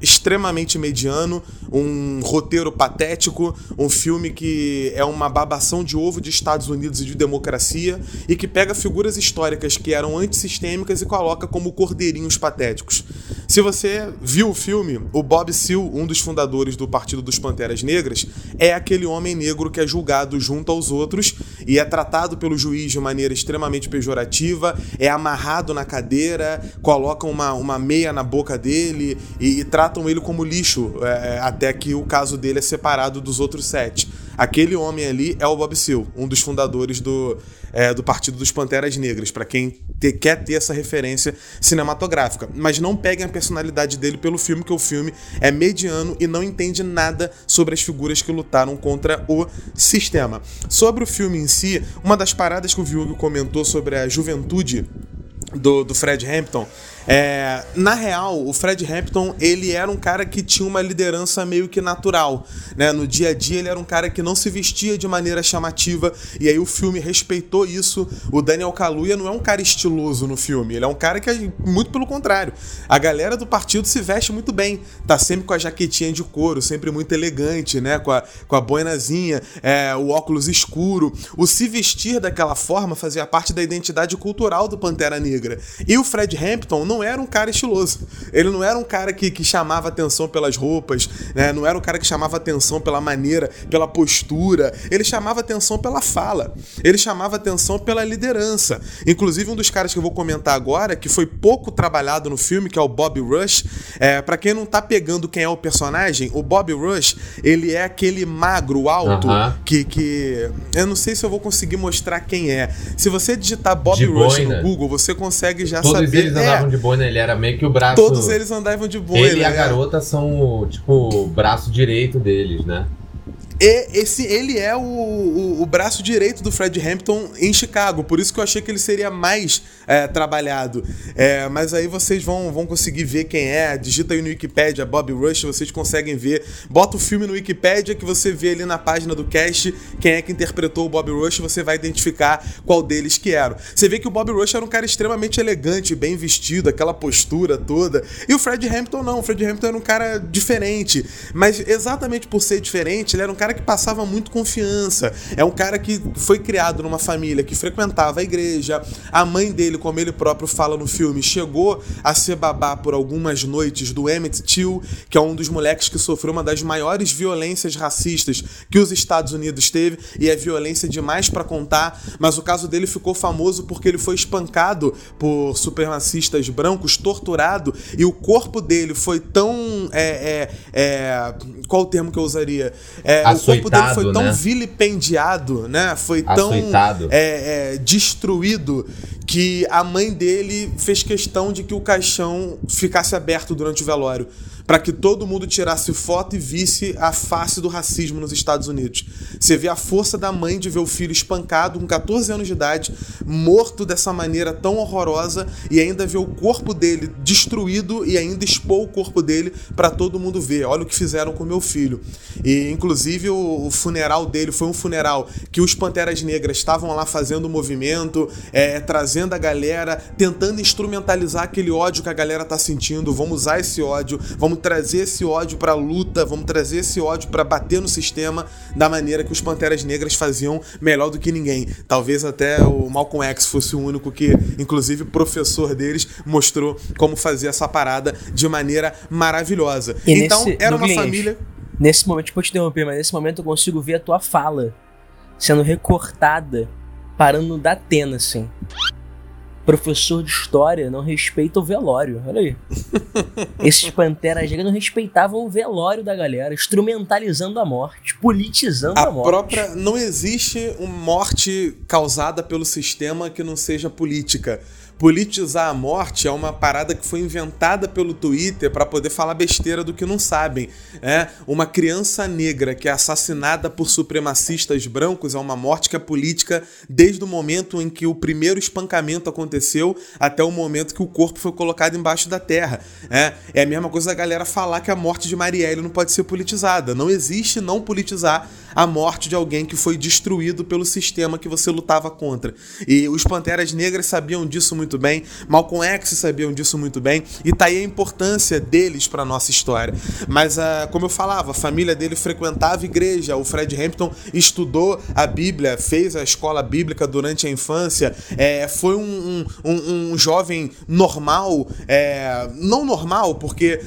extremamente mediano, um roteiro patético, um filme que é uma babação de ovo de Estados Unidos e de democracia e que pega figuras históricas que eram antissistêmicas e coloca como cordeirinhos patéticos. Se você viu o filme, o Bob Seale, um dos fundadores do Partido dos Panteras Negras, é aquele homem negro que é julgado junto aos outros e é tratado pelo juiz de maneira extremamente pejorativa, é amarrado na cadeira, colocam uma, uma meia na boca dele e, e tratam ele como lixo, é, é, até que o caso dele é separado dos outros sete. Aquele homem ali é o Bob Seale, um dos fundadores do, é, do Partido dos Panteras Negras, para quem te, quer ter essa referência cinematográfica. Mas não peguem a personalidade dele pelo filme, que o filme é mediano e não entende nada sobre as figuras que lutaram contra o sistema. Sobre o filme em si, uma das paradas que o Viúgo comentou sobre a juventude do, do Fred Hampton É, na real, o Fred Hampton, ele era um cara que tinha uma liderança meio que natural, né? No dia a dia ele era um cara que não se vestia de maneira chamativa e aí o filme respeitou isso. O Daniel Kaluuya não é um cara estiloso no filme, ele é um cara que é muito pelo contrário. A galera do partido se veste muito bem, tá sempre com a jaquetinha de couro, sempre muito elegante, né? Com a, com a boinazinha, é, o óculos escuro. O se vestir daquela forma fazia parte da identidade cultural do Pantera Negra. E o Fred Hampton não era um cara estiloso. Ele não era um cara que, que chamava atenção pelas roupas, né? Não era um cara que chamava atenção pela maneira, pela postura. Ele chamava atenção pela fala. Ele chamava atenção pela liderança. Inclusive, um dos caras que eu vou comentar agora, que foi pouco trabalhado no filme, que é o Bob Rush. É, para quem não tá pegando quem é o personagem, o Bob Rush, ele é aquele magro alto Uh -huh. que, que. Eu não sei se eu vou conseguir mostrar quem é. Se você digitar Bob Rush no Google, você consegue já Todos saber. Eles andavam é, de boina, ele era meio que o braço. Todos eles andavam de boina. Ele e a garota são, tipo, o braço direito deles, né? E esse, ele é o, o, o, braço direito do Fred Hampton em Chicago, por isso que eu achei que ele seria mais é, trabalhado. É, mas aí vocês vão, vão conseguir ver quem é. Digita aí no Wikipedia Bob Rush, vocês conseguem ver. Bota o filme no Wikipedia que você vê ali na página do cast quem é que interpretou o Bob Rush, você vai identificar qual deles que era. Você vê que o Bob Rush era um cara extremamente elegante, bem vestido, aquela postura toda. E o Fred Hampton não, o Fred Hampton era um cara diferente. Mas exatamente por ser diferente, ele era um cara que passava muito confiança. É um cara que foi criado numa família que frequentava a igreja. A mãe dele, como ele próprio fala no filme, chegou a ser babá por algumas noites do Emmett Till, que é um dos moleques que sofreu uma das maiores violências racistas que os Estados Unidos teve e é violência demais para contar. Mas o caso dele ficou famoso porque ele foi espancado por supremacistas brancos, torturado e o corpo dele foi tão é, é, é, qual o termo que eu usaria? O corpo dele foi tão né? vilipendiado, né? Foi tão é, é, destruído que a mãe dele fez questão de que o caixão ficasse aberto durante o velório para que todo mundo tirasse foto e visse a face do racismo nos Estados Unidos. Você vê a força da mãe de ver o filho espancado com 14 anos de idade, morto dessa maneira tão horrorosa e ainda ver o corpo dele destruído e ainda expor o corpo dele para todo mundo ver. Olha o que fizeram com meu filho. E inclusive o, funeral dele foi um funeral que os Panteras Negras estavam lá fazendo movimento, é, trazendo a galera, tentando instrumentalizar aquele ódio que a galera tá sentindo. Vamos usar esse ódio, vamos trazer esse ódio pra luta, vamos trazer esse ódio para bater no sistema da maneira que os Panteras Negras faziam melhor do que ninguém. Talvez até o Malcolm X fosse o único que, inclusive, professor deles mostrou como fazer essa parada de maneira maravilhosa. E então, nesse, era uma Douglas, família. Nesse momento, pode te interromper, mas nesse momento eu consigo ver a tua fala sendo recortada, parando da Atena, assim professor de história não respeita o velório. Olha aí. Esses panteras negras não respeitavam o velório da galera, instrumentalizando a morte, politizando a, a morte. própria não existe uma morte causada pelo sistema que não seja política politizar a morte é uma parada que foi inventada pelo Twitter para poder falar besteira do que não sabem. É uma criança negra que é assassinada por supremacistas brancos é uma morte que é política desde o momento em que o primeiro espancamento aconteceu até o momento que o corpo foi colocado embaixo da terra. É, é a mesma coisa da galera falar que a morte de Marielle não pode ser politizada. Não existe não politizar a morte de alguém que foi destruído pelo sistema que você lutava contra. E os Panteras Negras sabiam disso muito bem, Malcolm X sabiam disso muito bem, e tá aí a importância deles para nossa história. Mas, uh, como eu falava, a família dele frequentava igreja, o Fred Hampton estudou a Bíblia, fez a escola bíblica durante a infância, é, foi um, um, um, jovem normal, é, não normal, porque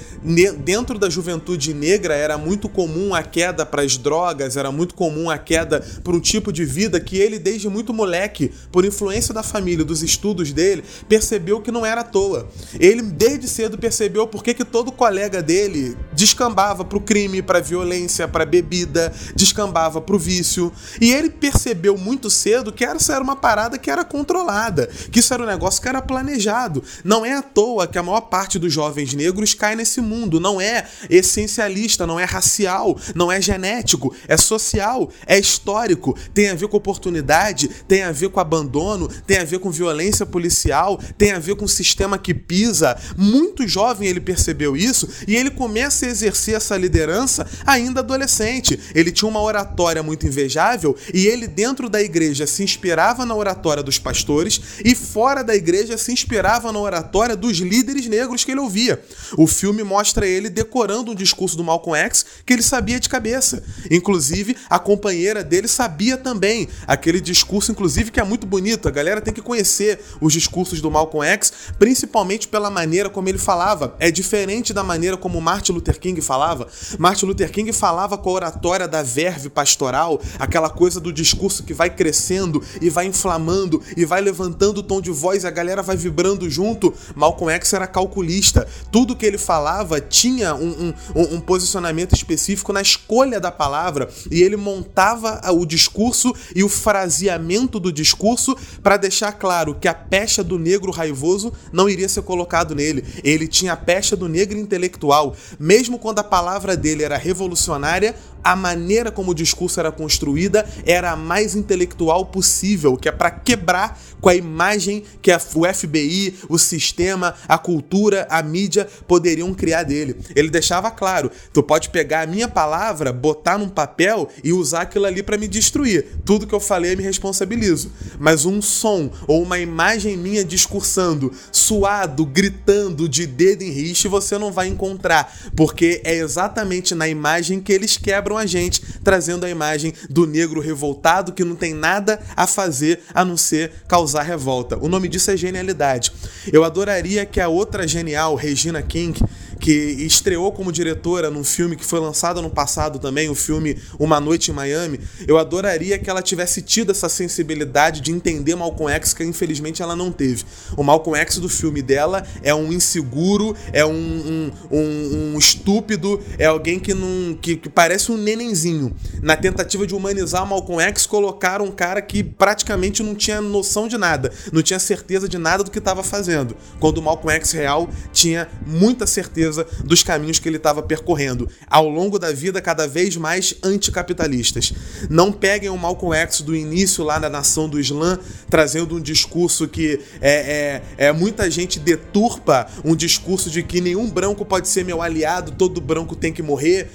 dentro da juventude negra era muito comum a queda para as drogas, era muito comum a queda por um tipo de vida que ele, desde muito moleque, por influência da família, dos estudos dele, percebeu que não era à toa. Ele, desde cedo, percebeu por que todo colega dele descambava pro crime, pra violência, pra bebida, descambava pro vício. E ele percebeu muito cedo que essa era uma parada que era controlada, que isso era um negócio que era planejado. Não é à toa que a maior parte dos jovens negros cai nesse mundo. Não é essencialista, não é racial, não é genético, é social social, é histórico, tem a ver com oportunidade, tem a ver com abandono, tem a ver com violência policial, tem a ver com o sistema que pisa. Muito jovem ele percebeu isso e ele começa a exercer essa liderança ainda adolescente. Ele tinha uma oratória muito invejável e ele, dentro da igreja, se inspirava na oratória dos pastores e fora da igreja se inspirava na oratória dos líderes negros que ele ouvia. O filme mostra ele decorando um discurso do Malcolm X que ele sabia de cabeça. Inclusive, a companheira dele sabia também aquele discurso, inclusive, que é muito bonito. A galera tem que conhecer os discursos do Malcolm X, principalmente pela maneira como ele falava. É diferente da maneira como Martin Luther King falava. Martin Luther King falava com a oratória da verve pastoral, aquela coisa do discurso que vai crescendo e vai inflamando e vai levantando o tom de voz e a galera vai vibrando junto. Malcolm X era calculista. Tudo que ele falava tinha um, um, um posicionamento específico na escolha da palavra e ele montava o discurso e o fraseamento do discurso para deixar claro que a pecha do negro raivoso não iria ser colocado nele. Ele tinha a pecha do negro intelectual. Mesmo quando a palavra dele era revolucionária, a maneira como o discurso era construída era a mais intelectual possível, que é para quebrar com a imagem que o FBI, o sistema, a cultura, a mídia poderiam criar dele. Ele deixava claro: tu pode pegar a minha palavra, botar num papel e usar aquilo ali para me destruir. Tudo que eu falei eu me responsabilizo. Mas um som ou uma imagem minha discursando, suado, gritando, de dedo em riste, você não vai encontrar, porque é exatamente na imagem que eles quebram a gente, trazendo a imagem do negro revoltado que não tem nada a fazer a não ser causar revolta. O nome disso é genialidade. Eu adoraria que a outra genial, Regina King, que estreou como diretora num filme que foi lançado no passado também, o filme Uma Noite em Miami. Eu adoraria que ela tivesse tido essa sensibilidade de entender Malcolm X, que infelizmente ela não teve. O Malcolm X do filme dela é um inseguro, é um, um, um, um estúpido, é alguém que, não, que, que, parece um nenenzinho. Na tentativa de humanizar Malcolm X, colocaram um cara que praticamente não tinha noção de nada, não tinha certeza de nada do que estava fazendo. Quando o Malcolm X real tinha muita certeza certeza dos caminhos que ele estava percorrendo, ao longo da vida cada vez mais anticapitalistas. Não peguem o Malcolm X do início lá na nação do Islã, trazendo um discurso que é, é, é muita gente deturpa um discurso de que nenhum branco pode ser meu aliado, todo branco tem que morrer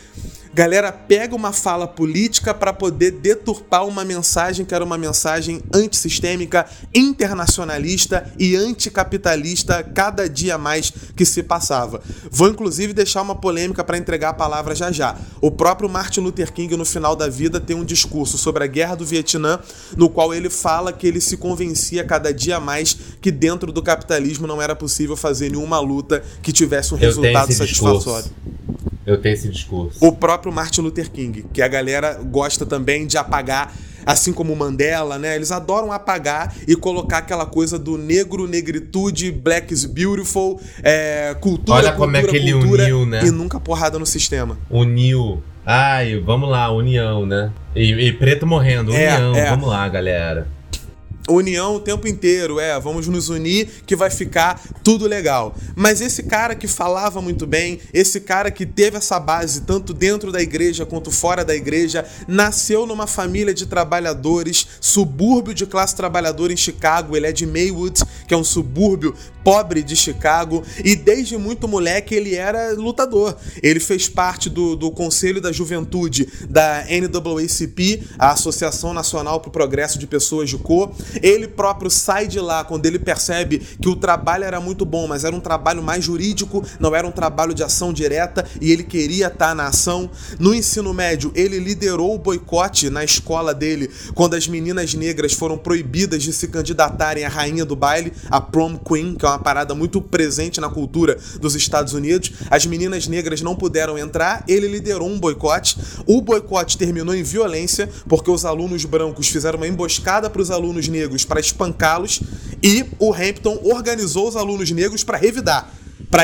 galera pega uma fala política para poder deturpar uma mensagem que era uma mensagem antissistêmica, internacionalista e anticapitalista cada dia mais que se passava. Vou inclusive deixar uma polêmica para entregar a palavra já já. O próprio Martin Luther King no final da vida tem um discurso sobre a guerra do Vietnã, no qual ele fala que ele se convencia cada dia mais que dentro do capitalismo não era possível fazer nenhuma luta que tivesse um resultado satisfatório. Discurso. Eu tenho esse discurso. O próprio Martin Luther King, que a galera gosta também de apagar, assim como o Mandela, né? Eles adoram apagar e colocar aquela coisa do negro, negritude, black is beautiful, é, cultura, Olha cultura, como é que ele cultura, uniu, né? E nunca porrada no sistema. Uniu. Ai, vamos lá, união, né? E, e preto morrendo, É, união. é. Vamos lá, galera. União o tempo inteiro, é, vamos nos unir que vai ficar tudo legal. Mas esse cara que falava muito bem, esse cara que teve essa base tanto dentro da igreja quanto fora da igreja, nasceu numa família de trabalhadores, subúrbio de classe trabalhadora em Chicago, ele é de Maywood, que é um subúrbio pobre de Chicago, e desde muito moleque ele era lutador. Ele fez parte do, do Conselho da Juventude da NAACP, a Associação Nacional para o Progresso de Pessoas de Cor. Ele próprio sai de lá quando ele percebe que o trabalho era muito bom, mas era um trabalho mais jurídico, não era um trabalho de ação direta e ele queria estar na ação. No ensino médio, ele liderou o boicote na escola dele quando as meninas negras foram proibidas de se candidatarem à rainha do baile, a prom queen, que é uma parada muito presente na cultura dos Estados Unidos. As meninas negras não puderam entrar, ele liderou um boicote. O boicote terminou em violência porque os alunos brancos fizeram uma emboscada para os alunos negros para espancá-los e o Hampton organizou os alunos negros para revidar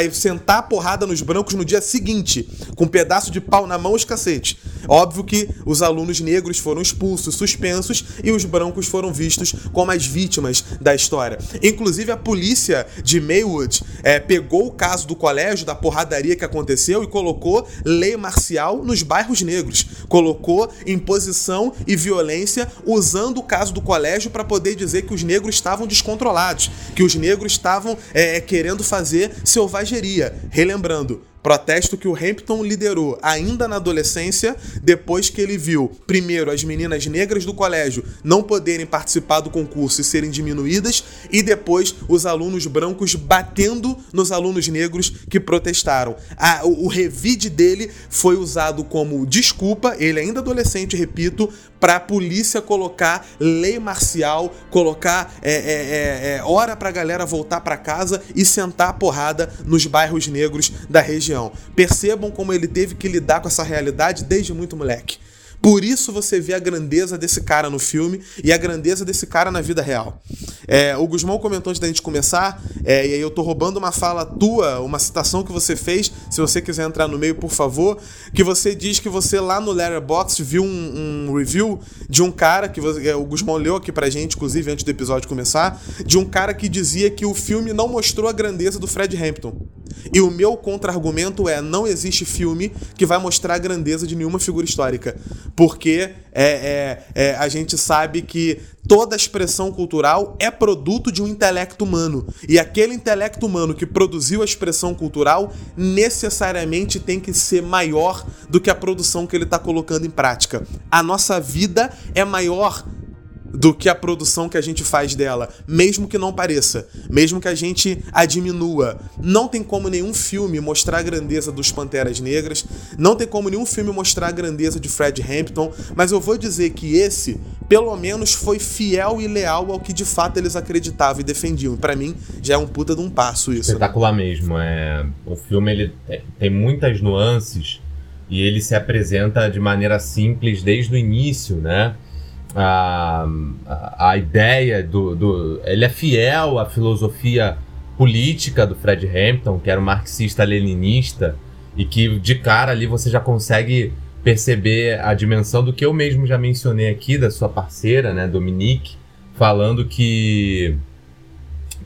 ir sentar a porrada nos brancos no dia seguinte, com um pedaço de pau na mão os cacete. Óbvio que os alunos negros foram expulsos, suspensos e os brancos foram vistos como as vítimas da história. Inclusive, a polícia de Maywood é, pegou o caso do colégio, da porradaria que aconteceu e colocou lei marcial nos bairros negros. Colocou imposição e violência usando o caso do colégio para poder dizer que os negros estavam descontrolados, que os negros estavam é, querendo fazer selvageria. Relembrando, Protesto que o Hampton liderou ainda na adolescência, depois que ele viu, primeiro, as meninas negras do colégio não poderem participar do concurso e serem diminuídas, e depois os alunos brancos batendo nos alunos negros que protestaram. A, o, o revide dele foi usado como desculpa, ele ainda adolescente, repito, para a polícia colocar lei marcial, colocar é, é, é, é hora para a galera voltar para casa e sentar a porrada nos bairros negros da região. Percebam como ele teve que lidar com essa realidade desde muito moleque. Por isso você vê a grandeza desse cara no filme e a grandeza desse cara na vida real. É, o Guzmão comentou antes da gente começar, é, e aí eu tô roubando uma fala tua, uma citação que você fez, se você quiser entrar no meio, por favor, que você diz que você lá no Letterboxd viu um, um review de um cara, que você, é, o Guzmão leu aqui pra gente, inclusive antes do episódio começar, de um cara que dizia que o filme não mostrou a grandeza do Fred Hampton. E o meu contra-argumento é: não existe filme que vai mostrar a grandeza de nenhuma figura histórica. Porque é, é, é, a gente sabe que toda expressão cultural é produto de um intelecto humano. E aquele intelecto humano que produziu a expressão cultural necessariamente tem que ser maior do que a produção que ele está colocando em prática. A nossa vida é maior do que a produção que a gente faz dela, mesmo que não pareça, mesmo que a gente a diminua. Não tem como nenhum filme mostrar a grandeza dos Panteras Negras, não tem como nenhum filme mostrar a grandeza de Fred Hampton, mas eu vou dizer que esse, pelo menos, foi fiel e leal ao que de fato eles acreditavam e defendiam. Para mim, já é um puta de um passo isso. Espetacular mesmo. É... O filme ele tem muitas nuances e ele se apresenta de maneira simples desde o início, né? A, a, ideia do, do. Ele é fiel à filosofia política do Fred Hampton, que era um marxista-leninista, e que de cara ali você já consegue perceber a dimensão do que eu mesmo já mencionei aqui, da sua parceira, né, Dominique, falando que.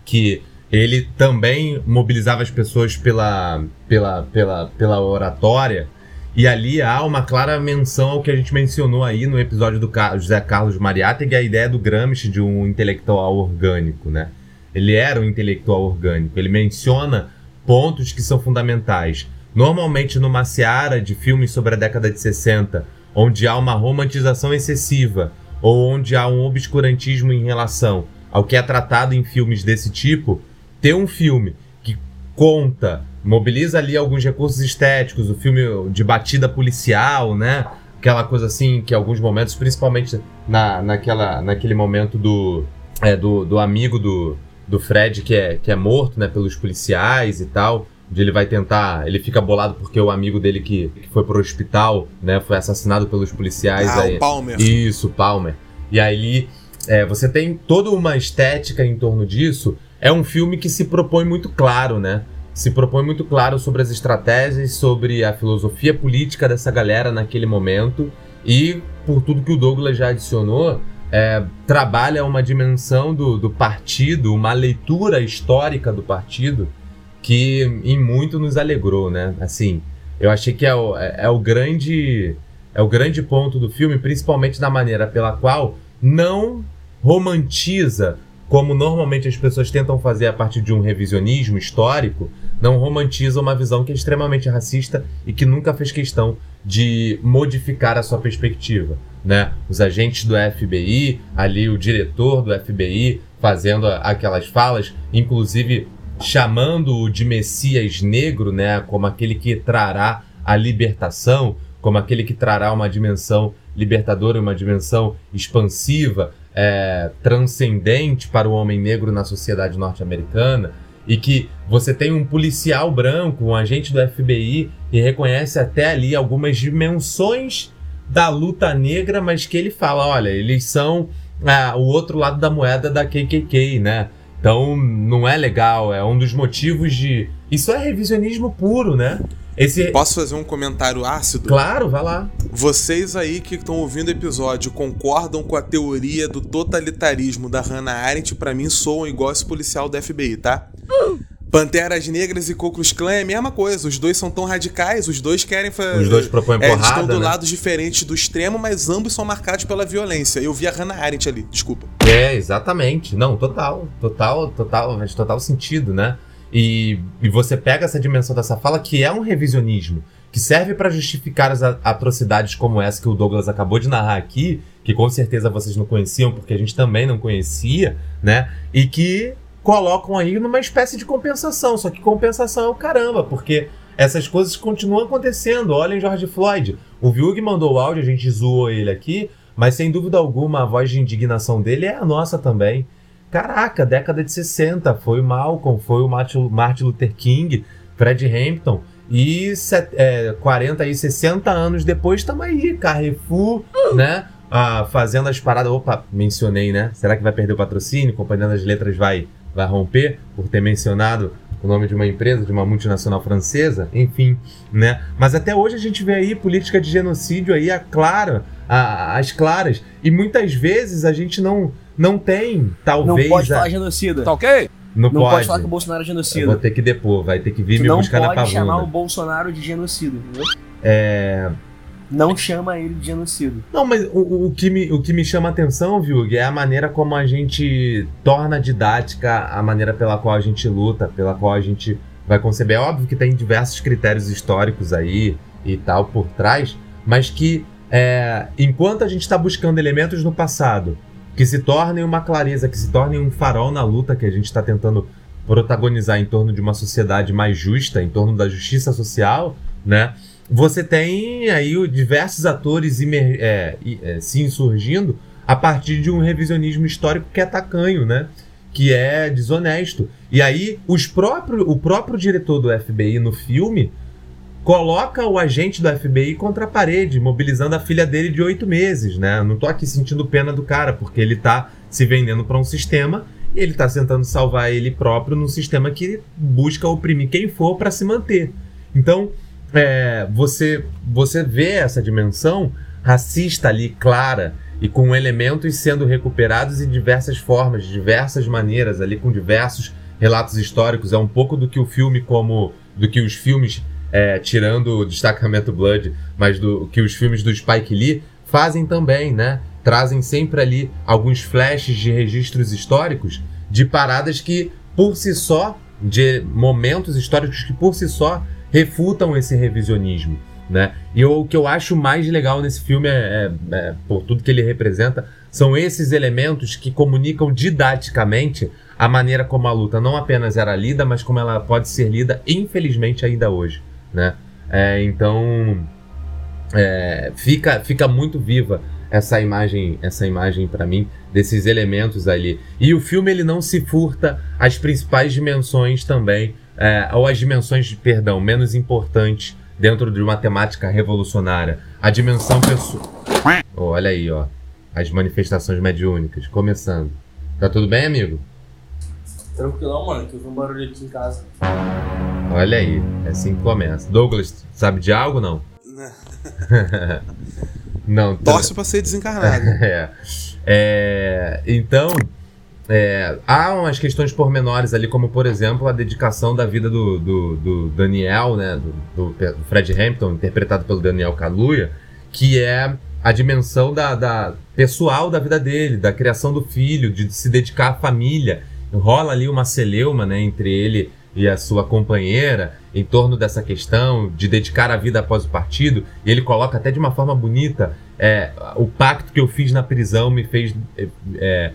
que ele também mobilizava as pessoas pela, pela, pela, pela oratória e ali há uma clara menção ao que a gente mencionou aí no episódio do José Carlos Mariátegui, a ideia do Gramsci de um intelectual orgânico, né? Ele era um intelectual orgânico, ele menciona pontos que são fundamentais. Normalmente numa seara de filmes sobre a década de 60, onde há uma romantização excessiva, ou onde há um obscurantismo em relação ao que é tratado em filmes desse tipo, ter um filme que conta mobiliza ali alguns recursos estéticos, o filme de batida policial, né? Aquela coisa assim que alguns momentos, principalmente na, naquela, naquele momento do, é, do, do amigo do, do Fred que é, que é morto né, pelos policiais e tal, onde ele vai tentar. Ele fica bolado porque o amigo dele que, que foi pro hospital, né? Foi assassinado pelos policiais. Ah, aí, o Palmer. Isso, Palmer. E aí é, você tem toda uma estética em torno disso. É um filme que se propõe muito claro, né? Se propõe muito claro sobre as estratégias, sobre a filosofia política dessa galera naquele momento e, por tudo que o Douglas já adicionou, é, trabalha uma dimensão do, do partido, uma leitura histórica do partido que em muito nos alegrou, né? Assim, eu achei que é o, é, é o grande é o grande ponto do filme, principalmente da maneira pela qual não romantiza como normalmente as pessoas tentam fazer a partir de um revisionismo histórico, não romantiza uma visão que é extremamente racista e que nunca fez questão de modificar a sua perspectiva. Né? Os agentes do FBI, ali o diretor do FBI fazendo aquelas falas, inclusive chamando-o de Messias negro, né? como aquele que trará a libertação, como aquele que trará uma dimensão libertadora, uma dimensão expansiva, é, transcendente para o homem negro na sociedade norte-americana e que você tem um policial branco, um agente do FBI, e reconhece até ali algumas dimensões da luta negra, mas que ele fala, olha, eles são ah, o outro lado da moeda da KKK, né? Então, não é legal, é um dos motivos de. Isso é revisionismo puro, né? Esse. Posso fazer um comentário ácido? Claro, vai lá. Vocês aí que estão ouvindo o episódio concordam com a teoria do totalitarismo da Hannah Arendt? Pra mim, soam igual esse policial do FBI, tá? Panteras Negras e Ku Klux Klan é a mesma coisa. Os dois são tão radicais, os dois querem fazer. Os dois propõem é, Eles porrada, estão do né? lado diferente do extremo, mas ambos são marcados pela violência. Eu vi a Hannah Arendt ali, desculpa. É, exatamente. Não, total, total, total, faz total sentido, né? E, e você pega essa dimensão dessa fala que é um revisionismo, que serve pra justificar as atrocidades como essa que o Douglas acabou de narrar aqui, que com certeza vocês não conheciam, porque a gente também não conhecia, né? E que colocam aí numa espécie de compensação, só que compensação é o caramba, porque essas coisas continuam acontecendo. Olhem George Floyd. O Viug mandou o áudio, a gente zoou ele aqui, mas sem dúvida alguma a voz de indignação dele é a nossa também. Caraca, década de 60, foi o Malcolm, foi o Martin Luther King, Fred Hampton. E set- é, 40 e 60 anos depois estamos aí, Carrefour, né? Ah, fazendo as paradas. Opa, mencionei, né? Será que vai perder o patrocínio? Companhia das Letras vai, vai romper por ter mencionado o nome de uma empresa, de uma multinacional francesa? Enfim, né? Mas até hoje a gente vê aí política de genocídio aí a clara, a- as claras. E muitas vezes a gente não, não tem, Não talvez. pode a- falar genocida. Tá ok? não, Não pode. pode falar que o Bolsonaro é Eu vou genocida. ter que depor, vai ter que vir Tu me não buscar na pode chamar o pavuna. Bolsonaro de genocida, entendeu? É... Não chama ele de genocida. Não, mas o, o- o que me, o que me chama a atenção, viu, é a maneira como a gente torna didática a maneira pela qual a gente luta, pela qual a gente vai conceber. É óbvio que tem diversos critérios históricos aí e tal por trás, mas que é, enquanto a gente está buscando elementos no passado que se tornem uma clareza, que se tornem um farol na luta que a gente está tentando protagonizar em torno de uma sociedade mais justa, em torno da justiça social, né? Você tem aí diversos atores é, é, se insurgindo a partir de um revisionismo histórico que é tacanho, né? Que é desonesto. E aí os próprio, o próprio diretor do FBI no filme coloca o agente do FBI contra a parede, mobilizando a filha dele de oito meses, né? Não tô aqui sentindo pena do cara, porque ele tá se vendendo para um sistema e ele tá tentando salvar ele próprio num sistema que busca oprimir quem for para se manter. Então, é, você, você vê essa dimensão racista ali clara e com elementos sendo recuperados em diversas formas, de diversas maneiras ali com diversos relatos históricos. É um pouco do que o filme como do que os filmes é, tirando o destacamento Blood, mas do que os filmes do Spike Lee fazem também, né? Trazem sempre ali alguns flashes de registros históricos de paradas que por si só, de momentos históricos que por si só refutam esse revisionismo, né? E o que eu acho mais legal nesse filme é, é- é, por tudo que ele representa, são esses elementos que comunicam didaticamente a maneira como a luta não apenas era lida, mas como ela pode ser lida, infelizmente, ainda hoje, né? É, então, é, fica, fica muito viva essa imagem, essa imagem para mim desses elementos ali. E o filme ele não se furta às principais dimensões também, é, ou as dimensões, perdão, menos importantes dentro de uma temática revolucionária. A dimensão pessoal. olha aí, ó, as manifestações mediúnicas começando. Tá tudo bem, amigo? Tranquilão, mano, que eu vi um barulho aqui em casa. Olha aí, é assim que começa. Douglas, sabe de algo não? não, Torce pra ser desencarnado. É. É, então, é, há umas questões pormenores ali, como por exemplo a dedicação da vida do, do, do Daniel, né, do, do Fred Hampton, interpretado pelo Daniel Kaluuya, que é a dimensão da, da pessoal da vida dele, da criação do filho, de se dedicar à família. Rola ali uma celeuma né, entre ele e a sua companheira em torno dessa questão de dedicar a vida após o partido. E ele coloca até de uma forma bonita é, o pacto que eu fiz na prisão me fez é,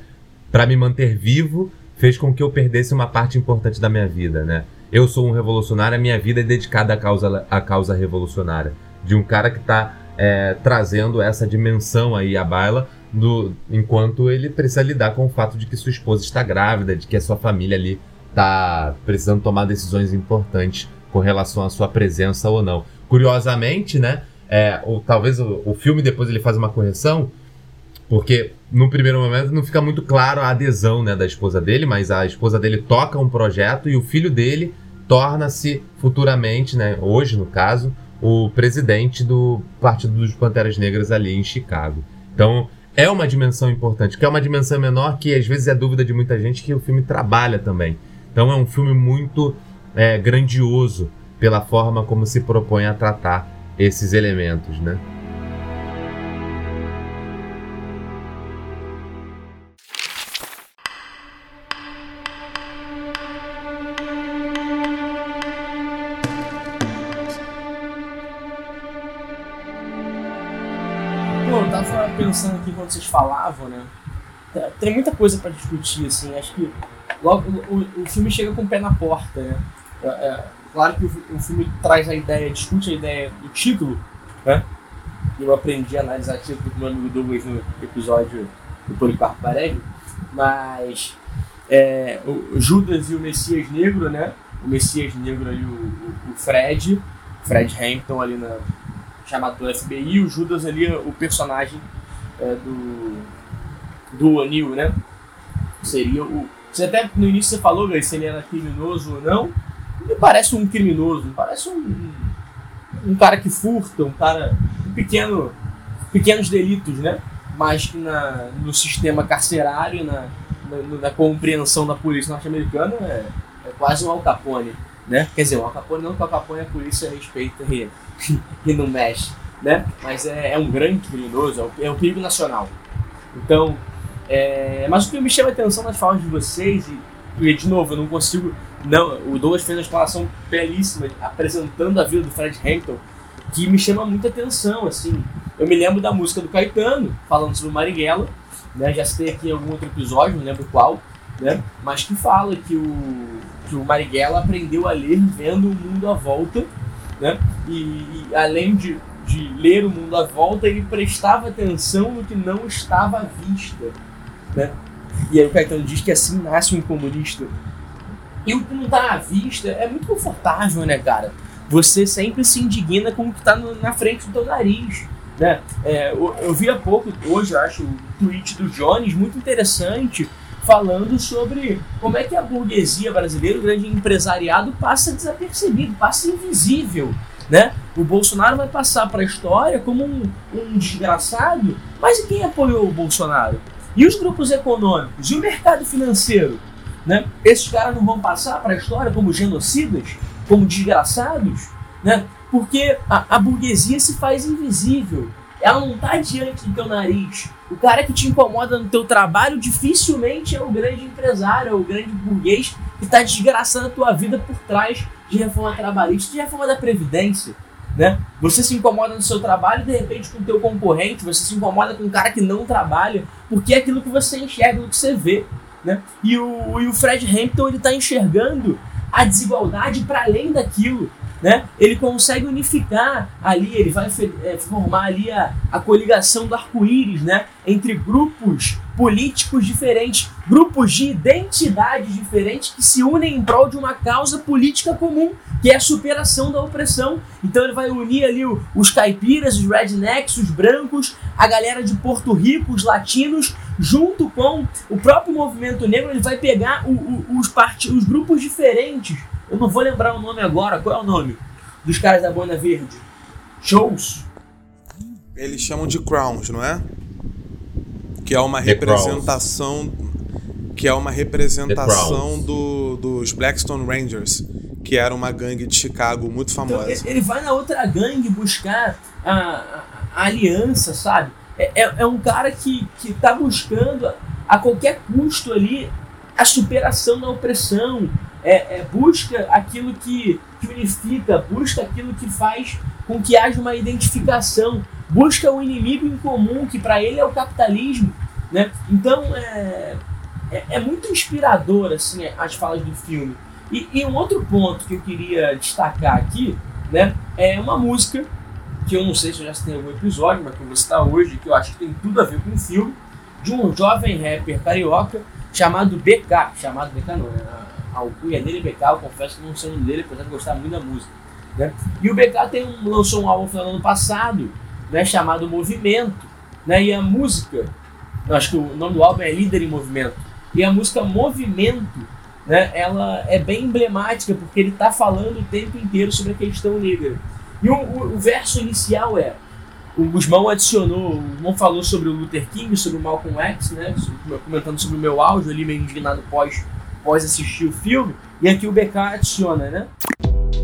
para me manter vivo fez com que eu perdesse uma parte importante da minha vida, né? Eu sou um revolucionário, a minha vida é dedicada à causa, à causa revolucionária de um cara que está é, trazendo essa dimensão aí à baila do, enquanto ele precisa lidar com o fato de que sua esposa está grávida, de que a sua família ali está precisando tomar decisões importantes com relação à sua presença ou não. Curiosamente, né? É, ou talvez o, o filme depois ele faz uma correção. Porque no primeiro momento não fica muito claro a adesão né, da esposa dele, mas a esposa dele toca um projeto e o filho dele torna-se futuramente, né, hoje no caso, o presidente do Partido dos Panteras Negras ali em Chicago. Então é uma dimensão importante, que é uma dimensão menor que às vezes é dúvida de muita gente que o filme trabalha também. Então é um filme muito é, grandioso pela forma como se propõe a tratar esses elementos, né? Quando vocês falavam, né? Tem- muita coisa pra discutir, assim. Acho que logo o, o filme chega com o pé na porta, né? É, é, claro que o, o filme traz a ideia, discute a ideia do título, né? Eu aprendi a analisar título com meu amigo Douglas no episódio do Policarpo Barelli, mas é, o Judas e o Messias Negro, né? O Messias Negro ali, o, o, o Fred, Fred Hampton ali na, chamado pelo FBI, o Judas ali, o personagem é, do do O'Neill, né? Seria o. Você até no início você falou, se ele era criminoso ou não. Ele parece um criminoso, parece um, um cara que furta, um cara. Um pequeno. pequenos delitos, né? Mas que na, no sistema carcerário, na, na, na compreensão da polícia norte-americana, é, é quase um Al Capone, né? Quer dizer, um Al Capone não, que o Al Capone a polícia respeita e, e não mexe, né? Mas é, é um grande criminoso, é um, é perigo nacional. Então, é, mas o que me chama a atenção nas falas de vocês, e, e de novo, eu não consigo. Não, o Douglas fez uma explanação belíssima apresentando a vida do Fred Hampton, que me chama muita atenção. Assim, eu me lembro da música do Caetano, falando sobre o Marighella, né? Já citei aqui em algum outro episódio, não lembro qual, né? Mas que fala que o, que o Marighella aprendeu a ler vendo o mundo à volta, né? E, e além de, de ler o mundo à volta, ele prestava atenção no que não estava à vista, né? E aí o Caetano diz que assim nasce um comunista. E o que não está à vista é muito confortável, né, cara? Você sempre se indigna com o que está na frente do teu nariz. Né? É, eu, eu vi há pouco, hoje eu acho, um tweet do Jones muito interessante, falando sobre como é que a burguesia brasileira, o grande empresariado, passa desapercebido, passa invisível. Né? O Bolsonaro vai passar para a história como um, um desgraçado, mas e quem apoiou o Bolsonaro? E os grupos econômicos? E o mercado financeiro? Né? Esses caras não vão passar para a história como genocidas, como desgraçados, né? porque a, a burguesia se faz invisível. Ela não está diante do teu nariz. O cara que te incomoda no teu trabalho dificilmente é o grande empresário, é o grande burguês que está desgraçando a tua vida por trás de reforma trabalhista, de reforma da Previdência. Né? Você se incomoda no seu trabalho de repente com o teu concorrente, você se incomoda com um cara que não trabalha, porque é aquilo que você enxerga, aquilo que você vê. Né? E, o, e o Fred Hampton ele está enxergando a desigualdade para além daquilo. Né? Ele consegue unificar ali, ele vai é, formar ali a, a coligação do arco-íris né? entre grupos políticos diferentes, grupos de identidades diferentes que se unem em prol de uma causa política comum, que é a superação da opressão. Então ele vai unir ali os caipiras, os rednecks, os brancos, a galera de Porto Rico, os latinos, junto com o próprio movimento negro, ele vai pegar o, o, os, part... os grupos diferentes. Eu não vou lembrar o nome agora, qual é o nome? Dos caras da Banda Verde. Shows? Eles chamam de Crowns, não é? Que é uma The representação. Que é uma representação Crowns. do, dos Blackstone Rangers, que era uma gangue de Chicago muito Então, famosa. ele- ele vai na outra gangue buscar a, a- a aliança, sabe? É, é, é um cara que, que tá buscando a, a qualquer custo ali a superação da opressão, é, é, busca aquilo que, que unifica, busca aquilo que faz com que haja uma identificação, busca o inimigo em comum, que para ele é o capitalismo. Né? Então é, é, é muito inspirador assim, as falas do filme. E, e um outro ponto que eu queria destacar aqui né, é uma música que eu não sei se eu já citei em algum episódio, mas que eu vou citar hoje, que eu acho que tem tudo a ver com o filme, de um jovem rapper carioca chamado BK. Chamado BK não, né? Alcunha dele BK, eu confesso que não sei o nome dele, apesar de gostar muito da música. Né? E o BK tem um, lançou um álbum no ano passado, né, chamado Movimento, né? E a música acho que o nome do álbum é Líder em Movimento. E a música Movimento, né, ela é bem emblemática porque ele está falando o tempo inteiro sobre a questão negra. E o, o, o verso inicial é o Guzmão adicionou, o Guzmão falou sobre o Luther King, sobre o Malcolm X, né? Comentando sobre o meu áudio ali, meio indignado pós, pós assistir o filme. E aqui o BK adiciona, né?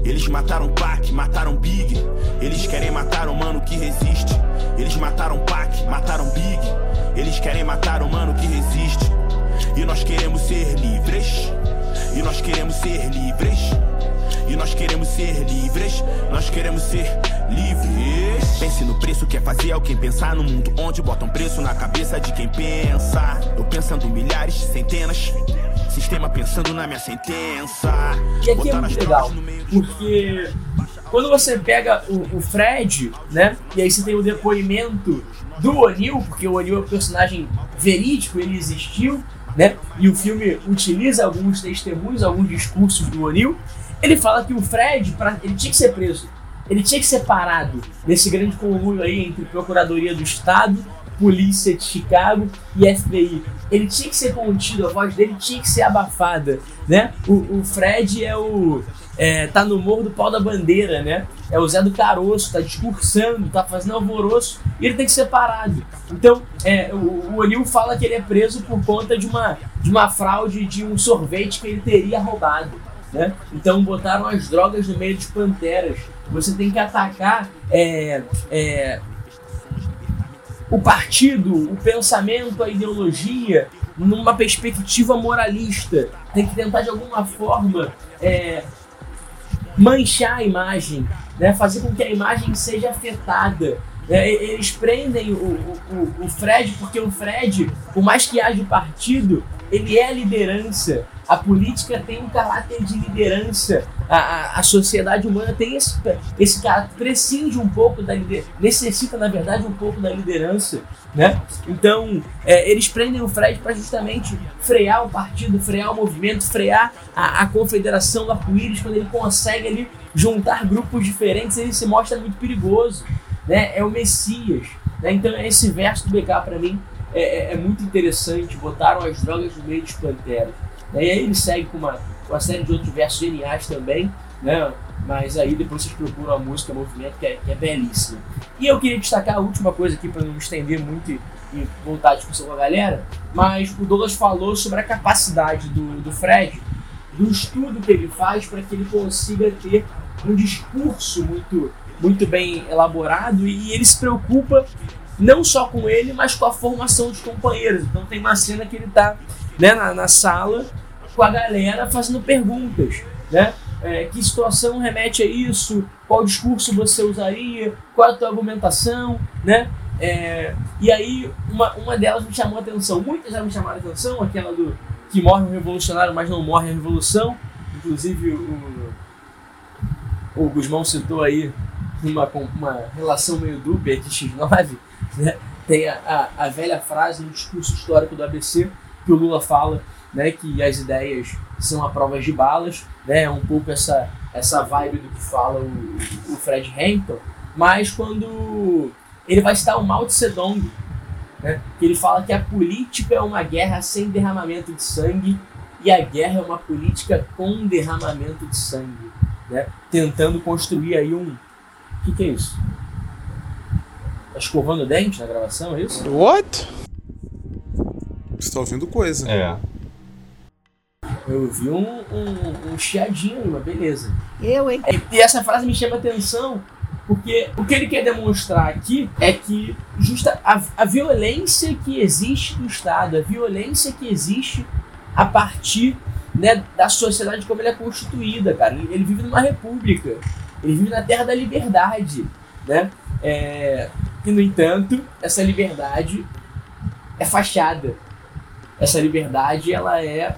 Eles mataram Pac, mataram Big. Eles querem matar o mano que resiste. Eles mataram Pac, mataram Big. Eles querem matar o mano que resiste. E nós queremos ser livres. E nós queremos ser livres. E nós queremos ser livres. Nós queremos ser livres. Pense no preço que é fazer alguém pensar no mundo onde botam preço na cabeça de quem pensa. Eu pensando milhares, centenas. Sistema pensando na minha sentença. E aqui é muito legal, porque quando você pega o, o, Fred, né? E aí você tem o depoimento do O'Neill, porque o O'Neill é um personagem verídico, ele existiu, né? E o filme utiliza alguns testemunhos, alguns discursos do O'Neill. Ele fala que o Fred, pra, ele tinha que ser preso. Ele tinha que ser parado nesse grande conluio aí entre Procuradoria do Estado, Polícia de Chicago e FBI. Ele tinha que ser contido, a voz dele tinha que ser abafada, né? O, o Fred é o é, tá no morro do pau da bandeira, né? É o Zé do Caroço, tá discursando, tá fazendo alvoroço e ele tem que ser parado. Então, é, o, o O'Neill fala que ele é preso por conta de uma, de uma fraude de um sorvete que ele teria roubado. Né? Então botaram as drogas no meio de panteras. Você tem que atacar é, é, o partido, o pensamento, a ideologia numa perspectiva moralista. Tem que tentar de alguma forma é, manchar a imagem, né? fazer com que a imagem seja afetada. É, eles prendem o, o, o Fred porque o Fred, por mais que haja partido, ele é a liderança. A política tem um caráter de liderança. A, a, a sociedade humana tem esse, esse caráter, prescinde um pouco da liderança, necessita, na verdade, um pouco da liderança. Né? Então, é, eles prendem o Fred para justamente frear o partido, frear o movimento, frear a, a confederação do arco-íris. Quando ele consegue ali, juntar grupos diferentes, ele se mostra muito perigoso. Né? É o Messias. Né? Então, esse verso do BK, para mim, é, é, é, muito interessante. Botaram as drogas no meio dos panteras. Né? E aí ele segue com uma, uma série de outros versos geniais também, né? Mas aí depois vocês procuram a música, movimento, que é, que é belíssima. E eu queria destacar a última coisa aqui, para não me estender muito e, e, voltar a discussão com a galera, mas o Douglas falou sobre a capacidade do, do Fred, do estudo que ele faz para que ele consiga ter um discurso muito, muito bem elaborado e ele se preocupa não só com ele, mas com a formação dos companheiros. Então tem uma cena que ele está né, na, na, sala com a galera fazendo perguntas, né? É, que situação remete a isso? Qual discurso você usaria? Qual é a tua argumentação, né? É, e aí uma, uma delas me chamou a atenção. Muitas já me chamaram a atenção, aquela do que morre um revolucionário, mas não morre a revolução. Inclusive o, o Guzmão citou aí uma, uma relação meio dúbia entre X9, né? Tem a, a, a velha frase no discurso histórico do ABC que o Lula fala, né, que as ideias são a prova de balas, né, é um pouco essa, essa vibe do que fala o, o Fred Hampton, mas quando ele vai citar o Mao Tse Zedong, né, que ele fala que a política é uma guerra sem derramamento de sangue e a guerra é uma política com derramamento de sangue, né, tentando construir aí um... O que, que é isso? Tá escovando o dente na gravação, é isso? What? Você tá ouvindo coisa. É. Eu ouvi um, um, um chiadinho mas beleza. Eu, hein? E essa frase me chama atenção porque o que ele quer demonstrar aqui é que justa a, a violência que existe no Estado, a violência que existe a partir né, da sociedade como ele é constituída, cara. Ele, ele vive numa república, ele vive na terra da liberdade, né? É, e, no entanto, essa liberdade é fachada. Essa liberdade, ela é,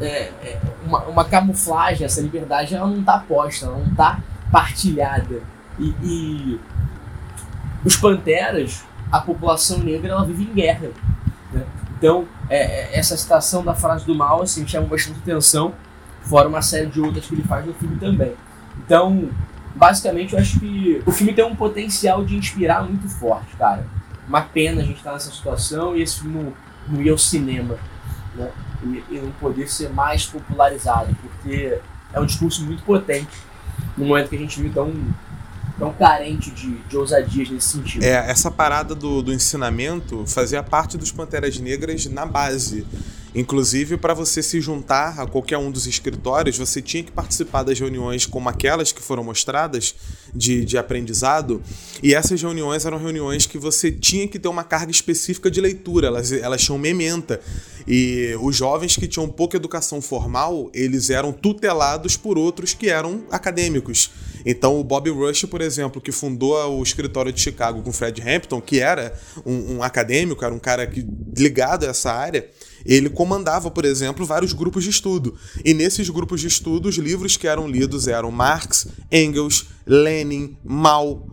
é, é uma, uma, camuflagem. Essa liberdade, ela não está posta, ela não está partilhada. E, e, os panteras, a população negra, ela vive em guerra. Né? Então, é, é essa citação da frase do mal, assim, chama bastante atenção, fora uma série de outras que ele faz no filme também. Então, basicamente, eu acho que o filme tem um potencial de inspirar muito forte, cara. uma pena a gente estar nessa situação e esse filme não, não ir ao cinema, né? E, e não poder ser mais popularizado, porque é um discurso muito potente no momento que a gente vive tão, tão carente de, de ousadias nesse sentido. É, essa parada do, do ensinamento fazia parte dos Panteras Negras na base. Inclusive, para você se juntar a qualquer um dos escritórios, você tinha que participar das reuniões como aquelas que foram mostradas de, de aprendizado. E essas reuniões eram reuniões que você tinha que ter uma carga específica de leitura, elas, elas tinham mementa. E os jovens que tinham pouca educação formal, eles eram tutelados por outros que eram acadêmicos. Então, o Bob Rush, por exemplo, que fundou o escritório de Chicago com Fred Hampton, que era um, um acadêmico, era um cara que, ligado a essa área, ele comandava, por exemplo, vários grupos de estudo. E nesses grupos de estudo, os livros que eram lidos eram Marx, Engels, Lenin, Mao.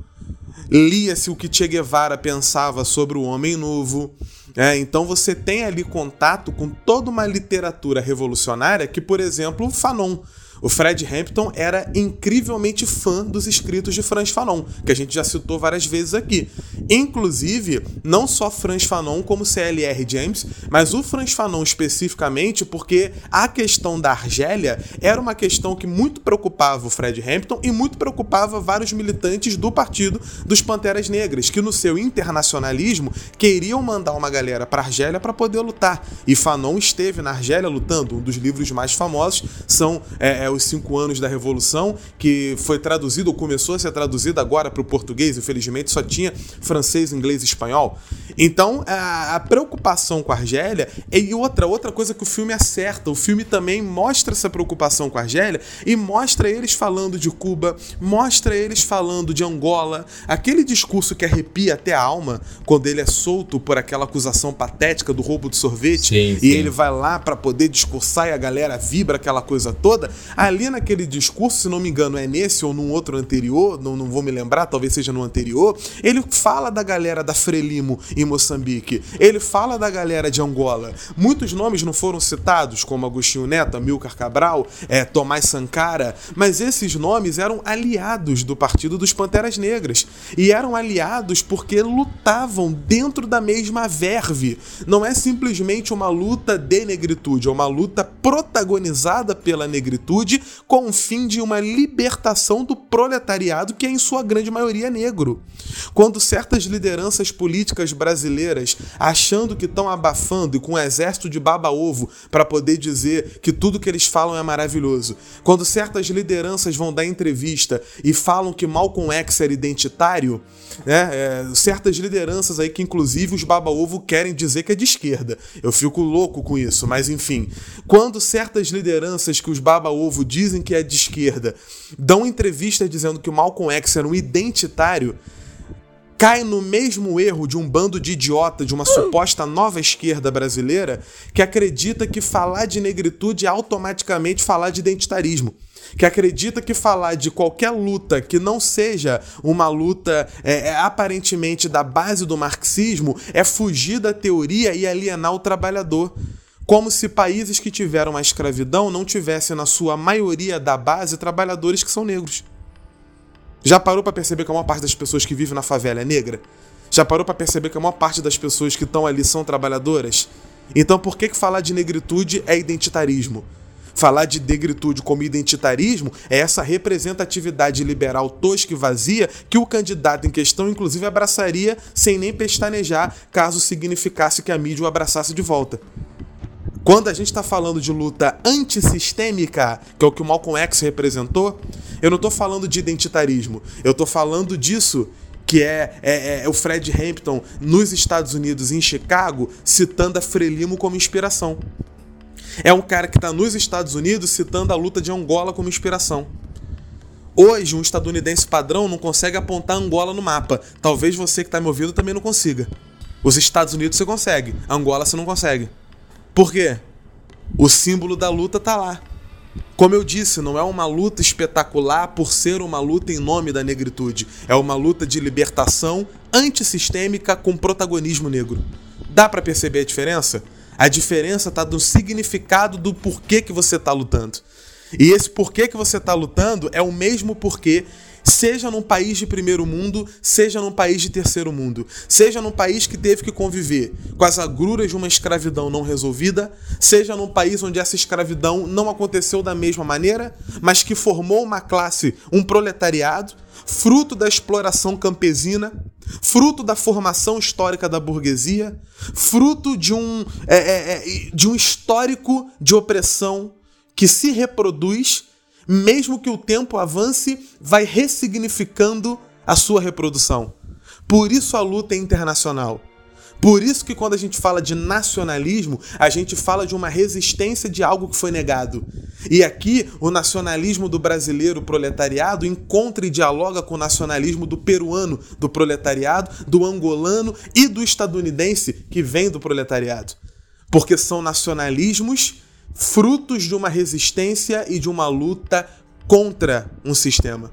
Lia-se o que Che Guevara pensava sobre o homem novo. É, então você tem ali contato com toda uma literatura revolucionária que, por exemplo, Fanon. O Fred Hampton era incrivelmente fã dos escritos de Franz Fanon, que a gente já citou várias vezes aqui. Inclusive, não só Franz Fanon como C.L.R. James, mas o Franz Fanon especificamente, porque a questão da Argélia era uma questão que muito preocupava o Fred Hampton e muito preocupava vários militantes do partido dos Panteras Negras, que no seu internacionalismo queriam mandar uma galera para Argélia para poder lutar. E Fanon esteve na Argélia lutando. Um dos livros mais famosos são é, é, Os Cinco Anos da Revolução, que foi traduzido ou começou a ser traduzido agora para o português, infelizmente só tinha francês, inglês e espanhol. Então, a, a preocupação com a Argélia e outra, outra coisa que o filme acerta, o filme também mostra essa preocupação com a Argélia e mostra eles falando de Cuba, mostra eles falando de Angola, aquele discurso que arrepia até a alma quando ele é solto por aquela acusação patética do roubo de sorvete Sim, e sim. ele vai lá para poder discursar e a galera vibra aquela coisa toda. Ali naquele discurso, se não me engano, é nesse ou num outro anterior, não, não vou me lembrar, talvez seja no anterior, ele fala da galera da Frelimo em Moçambique, ele fala da galera de Angola. Muitos nomes não foram citados, como Agostinho Neto, Amilcar Cabral, é, Tomás Sankara, mas esses nomes eram aliados do Partido dos Panteras Negras. E eram aliados porque lutavam dentro da mesma verve. Não é simplesmente uma luta de negritude, é uma luta protagonizada pela negritude com o fim de uma libertação do proletariado que é em sua grande maioria negro. Quando certas lideranças políticas brasileiras, achando que estão abafando e com um exército de baba-ovo para poder dizer que tudo que eles falam é maravilhoso, quando certas lideranças vão dar entrevista e falam que Malcolm X era identitário, né, é, certas lideranças aí que inclusive os baba-ovo querem dizer que é de esquerda. Eu fico louco com isso, mas enfim. Quando certas lideranças que os baba-ovo dizem que é de esquerda dão entrevista dizendo que o Malcolm X era um identitário, cai no mesmo erro de um bando de idiota de uma suposta nova esquerda brasileira que acredita que falar de negritude é automaticamente falar de identitarismo. Que acredita que falar de qualquer luta que não seja uma luta é, é, aparentemente da base do marxismo é fugir da teoria e alienar o trabalhador. Como se países que tiveram a escravidão não tivessem, na sua maioria da base, trabalhadores que são negros. Já parou para perceber que a maior parte das pessoas que vivem na favela é negra? Já parou para perceber que a maior parte das pessoas que estão ali são trabalhadoras? Então por que, que falar de negritude é identitarismo? Falar de negritude como identitarismo é essa representatividade liberal tosca e vazia que o candidato em questão, inclusive, abraçaria sem nem pestanejar, caso significasse que a mídia o abraçasse de volta. Quando a gente está falando de luta antissistêmica, que é o que o Malcolm X representou, eu não estou falando de identitarismo. Eu estou falando disso que é, é, é, o Fred Hampton nos Estados Unidos, em Chicago, citando a Frelimo como inspiração. É um cara que está nos Estados Unidos citando a luta de Angola como inspiração. Hoje, um estadunidense padrão não consegue apontar Angola no mapa. Talvez você que está me ouvindo também não consiga. Os Estados Unidos você consegue, Angola você não consegue. Por quê? O símbolo da luta tá lá. Como eu disse, não é uma luta espetacular por ser uma luta em nome da negritude. É uma luta de libertação antissistêmica com protagonismo negro. Dá para perceber a diferença? A diferença tá no significado do porquê que você tá lutando. E esse porquê que você tá lutando é o mesmo porquê Seja num país de primeiro mundo, seja num país de terceiro mundo, seja num país que teve que conviver com as agruras de uma escravidão não resolvida, seja num país onde essa escravidão não aconteceu da mesma maneira, mas que formou uma classe, um proletariado, fruto da exploração campesina, fruto da formação histórica da burguesia, fruto de um, é, é, é, de um histórico de opressão que se reproduz mesmo que o tempo avance, vai ressignificando a sua reprodução. Por isso a luta é internacional. Por isso que quando a gente fala de nacionalismo, a gente fala de uma resistência de algo que foi negado. E aqui o nacionalismo do brasileiro proletariado encontra e dialoga com o nacionalismo do peruano do proletariado, do angolano e do estadunidense que vem do proletariado. Porque são nacionalismos frutos de uma resistência e de uma luta contra um sistema.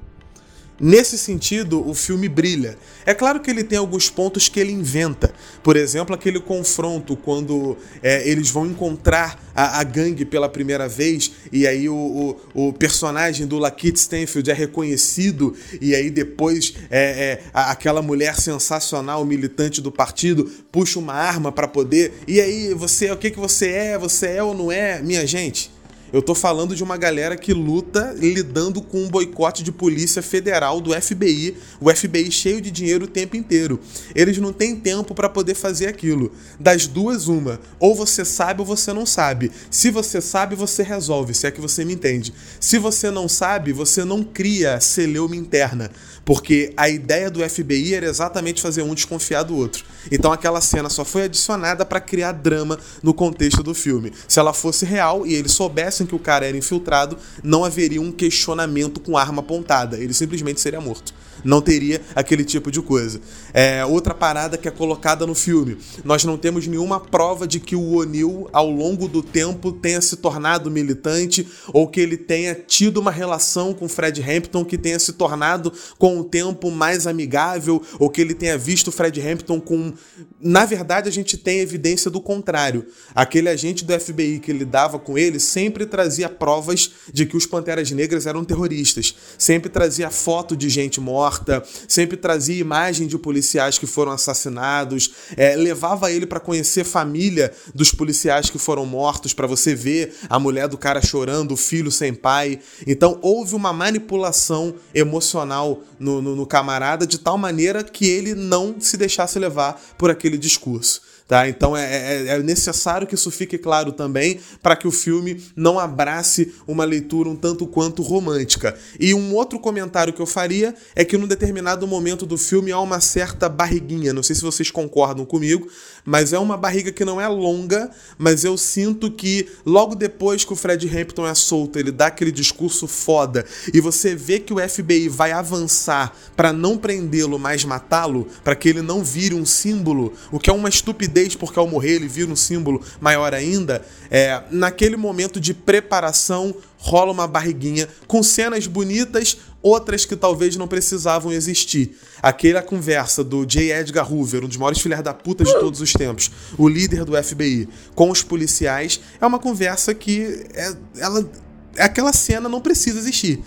Nesse sentido, o filme brilha. É claro que ele tem alguns pontos que ele inventa. Por exemplo, aquele confronto quando é, eles vão encontrar a, a, gangue pela primeira vez e aí o, o, o personagem do Lakeith Stanfield é reconhecido e aí depois é, é, aquela mulher sensacional, militante do partido, puxa uma arma para poder. E aí, você, o que, que você é? Você é ou não é? Minha gente, eu tô falando de uma galera que luta lidando com um boicote de polícia federal do FBI, o FBI cheio de dinheiro o tempo inteiro. Eles não têm tempo para poder fazer aquilo. Das duas, uma. Ou você sabe ou você não sabe. Se você sabe, você resolve, se é que você me entende. Se você não sabe, você não cria celeuma interna. Porque a ideia do FBI era exatamente fazer um desconfiar do outro. Então aquela cena só foi adicionada para criar drama no contexto do filme. Se ela fosse real e eles soubessem que o cara era infiltrado, não haveria um questionamento com arma apontada. Ele simplesmente seria morto não teria aquele tipo de coisa. É, outra parada que é colocada no filme: nós não temos nenhuma prova de que o O'Neill, ao longo do tempo, tenha se tornado militante ou que ele tenha tido uma relação com Fred Hampton que tenha se tornado com o tempo mais amigável ou que ele tenha visto Fred Hampton com. Na verdade, a gente tem evidência do contrário. Aquele agente do FBI que lidava com ele sempre trazia provas de que os Panteras Negras eram terroristas, sempre trazia foto de gente morta morta, sempre trazia imagem de policiais que foram assassinados, é, levava ele para conhecer a família dos policiais que foram mortos, para você ver a mulher do cara chorando, o filho sem pai. Então houve uma manipulação emocional no, no, no camarada de tal maneira que ele não se deixasse levar por aquele discurso. Tá? Então é, é, é, necessário que isso fique claro também para que o filme não abrace uma leitura um tanto quanto romântica. E um outro comentário que eu faria é que num determinado momento do filme há uma certa barriguinha. Não sei se vocês concordam comigo, mas é uma barriga que não é longa, mas eu sinto que logo depois que o Fred Hampton é solto, ele dá aquele discurso foda e você vê que o FBI vai avançar para não prendê-lo, mas matá-lo, para que ele não vire um símbolo, o que é uma estupidez porque ao morrer ele vira um símbolo maior ainda, é, naquele momento de preparação rola uma barriguinha com cenas bonitas, outras que talvez não precisavam existir. Aquela conversa do J. Edgar Hoover, um dos maiores filhos da puta de todos os tempos, o líder do FBI, com os policiais, é uma conversa que é, ela, aquela cena não precisa existir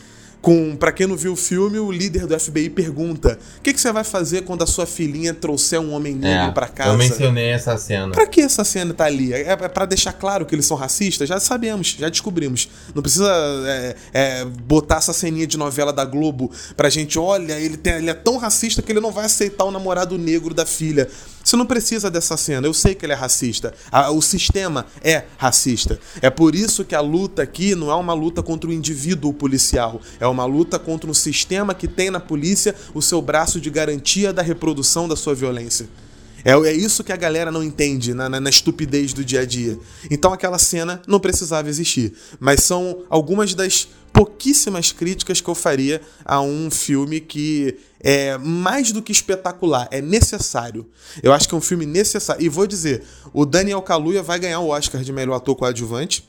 com para quem não viu o filme, o líder do FBI pergunta: "O que, que você vai fazer quando a sua filhinha trouxer um homem negro é, para casa?" Eu mencionei essa cena. Para que essa cena tá ali? É, é para deixar claro que eles são racistas? Já sabemos, já descobrimos. Não precisa é, é, botar essa ceninha de novela da Globo pra gente, olha, ele, tem, ele é tão racista que ele não vai aceitar o namorado negro da filha. Você não precisa dessa cena. Eu sei que ele é racista. O sistema é racista. É por isso que a luta aqui não é uma luta contra o indivíduo policial. É uma luta contra um sistema que tem na polícia o seu braço de garantia da reprodução da sua violência. É, é isso que a galera não entende na, na, na, estupidez do dia a dia. Então aquela cena não precisava existir. Mas são algumas das pouquíssimas críticas que eu faria a um filme que é mais do que espetacular, é necessário. Eu acho que é um filme necessário. E vou dizer, o Daniel Kaluuya vai ganhar o Oscar de melhor ator coadjuvante.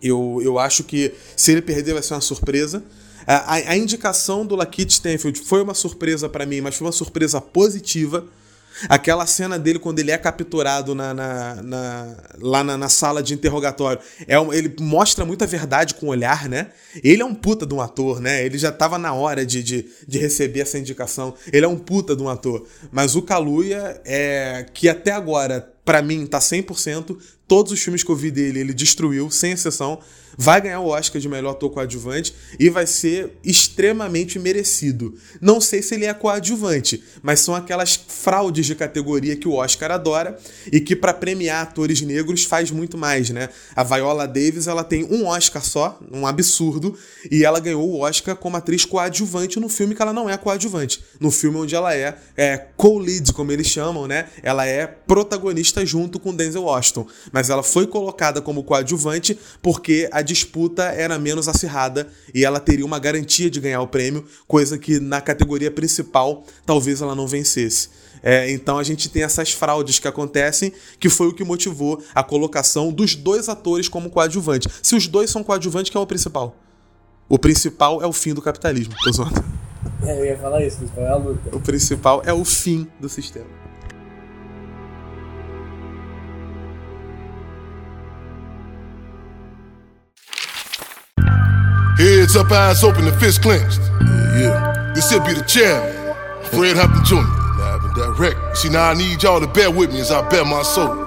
Eu, eu acho que se ele perder vai ser uma surpresa. A, a indicação do Lakeith Stanfield foi uma surpresa para mim, mas foi uma surpresa positiva Aquela cena dele quando ele é capturado na, na- na- lá na, na sala de interrogatório, é um- ele mostra muita verdade com o olhar, né? Ele é um puta de um ator, né? Ele já tava na hora de, de, de receber essa indicação. Ele é um puta de um ator. Mas o Kaluuya é que até agora, pra mim, tá 100%. Todos os filmes que eu vi dele, ele destruiu, sem exceção. Vai ganhar o Oscar de melhor ator coadjuvante e vai ser extremamente merecido. Não sei se ele é coadjuvante, mas são aquelas fraudes de categoria que o Oscar adora e que para premiar atores negros faz muito mais, né? A Viola Davis, ela tem um Oscar só, um absurdo, e ela ganhou o Oscar como atriz coadjuvante no filme que ela não é coadjuvante, no filme onde ela é, é co-lead, como eles chamam, né? Ela é protagonista junto com Denzel Washington, mas ela foi colocada como coadjuvante porque a disputa era menos acirrada e ela teria uma garantia de ganhar o prêmio, coisa que na categoria principal talvez ela não vencesse. É, então a gente tem essas fraudes que acontecem, que foi o que motivou a colocação dos dois atores como coadjuvante. Se os dois são coadjuvantes, quem é o principal? O principal é o fim do capitalismo. Tô zoando. É, eu ia falar isso, foi a luta. O principal é o fim do sistema. Heads up, eyes open, and fists clenched. Yeah, yeah. This here be the chairman, Fred Hampton Jr. Live and direct. See, now I need y'all to bear with me as I bear my soul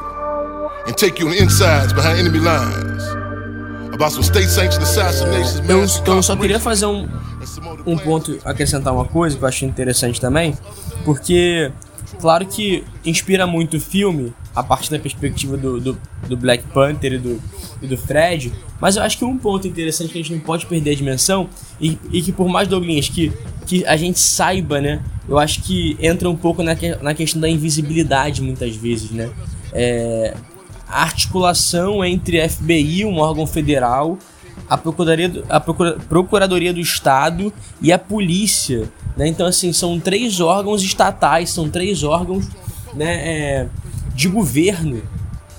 and take you on the insides behind enemy lines about some state-sanctioned assassinations, Eu, mass então, eu só queria fazer um, um ponto, acrescentar uma coisa que eu acho interessante também, porque, claro que inspira muito o filme, a partir da perspectiva do, do, do Black Panther e do, e do Fred, mas eu acho que um ponto interessante que a gente não pode perder a dimensão, e, e que por mais, Douglas, que, que a gente saiba, né, eu acho que entra um pouco na, que- na questão da invisibilidade muitas vezes, né, é, a articulação entre FBI, um órgão federal, a Procuradoria do, a Procura- Procuradoria do Estado e a polícia. Né? Então, assim, são três órgãos estatais, são três órgãos né, é, de governo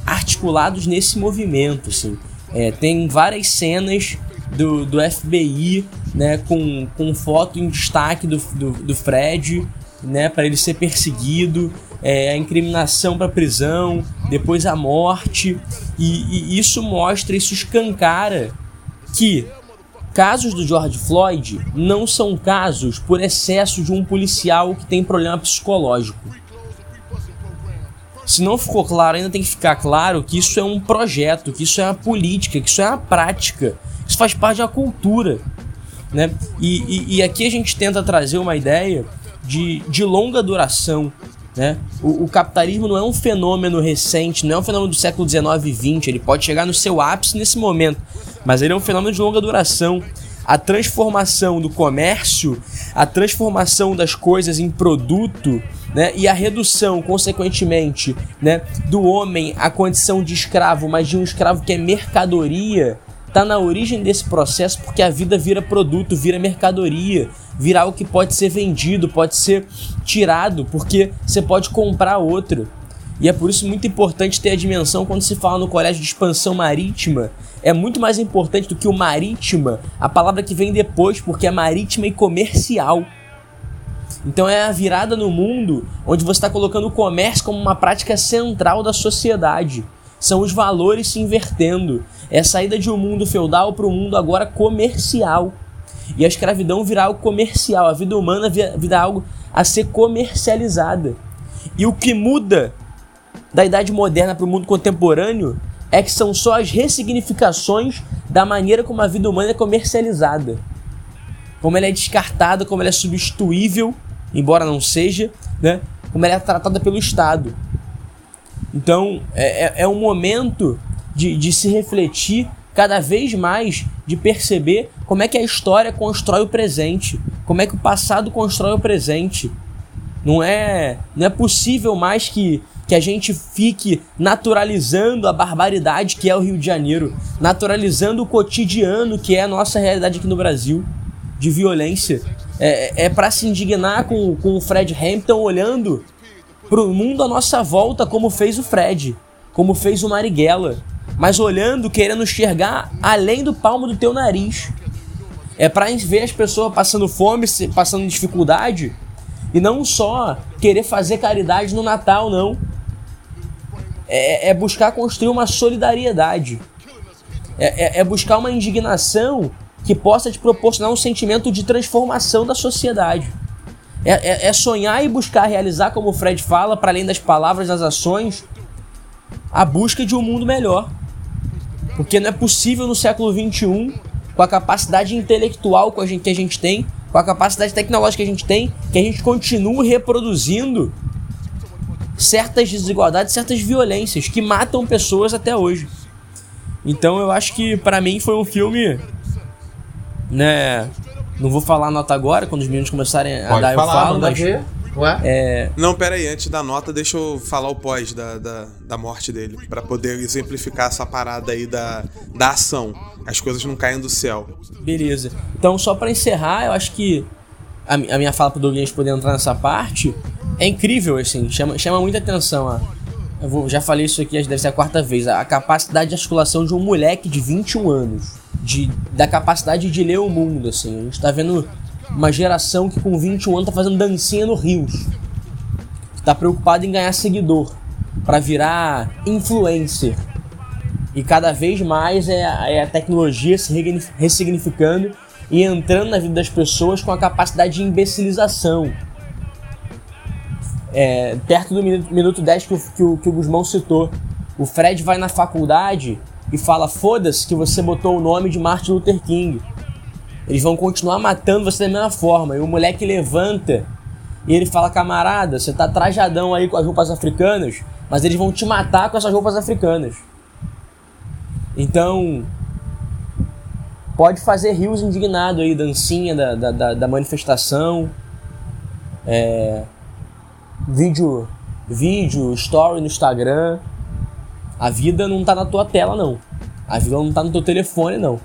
articulados nesse movimento. Assim. É, tem várias cenas do, do FBI né, com, com foto em destaque do, do, do Fred né, para ele ser perseguido, é, a incriminação para prisão, depois a morte, e, e isso mostra, isso escancara que casos do George Floyd não são casos por excesso de um policial que tem problema psicológico. Se não ficou claro, ainda tem que ficar claro que isso é um projeto, que isso é uma política, que isso é uma prática, isso faz parte da cultura. Né? E, e, e aqui a gente tenta trazer uma ideia de, de longa duração. Né? O, o capitalismo não é um fenômeno recente, não é um fenômeno do século XIX e XX, ele pode chegar no seu ápice nesse momento, mas ele é um fenômeno de longa duração. A transformação do comércio, a transformação das coisas em produto, né? e a redução, consequentemente, né? do homem à condição de escravo, mas de um escravo que é mercadoria, tá na origem desse processo porque a vida vira produto, vira mercadoria, vira algo que pode ser vendido, pode ser tirado, porque você pode comprar outro. E é por isso muito importante ter a dimensão quando se fala no colégio de expansão marítima. É muito mais importante do que o marítima, a palavra que vem depois, porque é marítima e comercial. Então é a virada no mundo onde você está colocando o comércio como uma prática central da sociedade. São os valores se invertendo. É a saída de um mundo feudal para um mundo agora comercial. E a escravidão virar algo comercial. A vida humana vi- virar algo a ser comercializada. E o que muda da idade moderna para o mundo contemporâneo é que são só as ressignificações da maneira como a vida humana é comercializada. Como ela é descartada, como ela é substituível, embora não seja, né? Como ela é tratada pelo Estado. Então, é, é- é um momento de, de se refletir cada vez mais, de perceber como é que a história constrói o presente, como é que o passado constrói o presente. Não é, não é possível mais que, que a gente fique naturalizando a barbaridade que é o Rio de Janeiro, naturalizando o cotidiano que é a nossa realidade aqui no Brasil, de violência. É, é para se indignar com, com o Fred Hampton olhando pro mundo à nossa volta como fez o Fred, como fez o Marighella, mas olhando, querendo enxergar além do palmo do teu nariz. É pra ver as pessoas passando fome, passando dificuldade E não só querer fazer caridade no Natal, não. É, é buscar construir uma solidariedade. É, é, é buscar uma indignação que possa te proporcionar um sentimento de transformação da sociedade. É, é, é, sonhar e buscar realizar, como o Fred fala, para além das palavras, das ações, a busca de um mundo melhor. Porque não é possível no século XXI, com a capacidade intelectual que a gente, que a gente tem, com a capacidade tecnológica que a gente tem, que a gente continue reproduzindo certas desigualdades, certas violências que matam pessoas até hoje. Então eu acho que para mim foi um filme, né? Não vou falar a nota agora, quando os meninos começarem a Pode dar falar, eu falo, mas ver. Ué? é, Não, pera aí, antes da nota, deixa eu falar o pós da, da, da morte dele, Pra poder exemplificar essa parada aí da, da ação. As coisas não caem do céu. Beleza. Então, só pra encerrar, eu acho que a, a minha fala pro Douglas poder entrar nessa parte é incrível, assim, chama, chama muita atenção. A, eu vou- já falei isso aqui, acho que deve ser a quarta vez. A, capacidade de articulação de um moleque de 21 anos, de, da capacidade de ler o mundo, assim. A gente tá vendo uma geração que com 21 anos tá fazendo dancinha no Rios. Que tá preocupado em ganhar seguidor, pra virar influencer. E cada vez mais é, a- é a tecnologia se ressignificando e entrando na vida das pessoas com a capacidade de imbecilização. É, perto do minuto, minuto 10 que o, que, o, que o Guzmão citou, o Fred vai na faculdade e fala: foda-se que você botou o nome de Martin Luther King. Eles vão continuar matando você da mesma forma. E o moleque levanta e ele fala: camarada, você tá trajadão aí com as roupas africanas, mas eles vão te matar com essas roupas africanas. Então, pode fazer rios indignado aí, dancinha da, da, da, manifestação, é, vídeo, vídeo, story no Instagram. A vida não tá na tua tela, não. A vida não tá no teu telefone, não.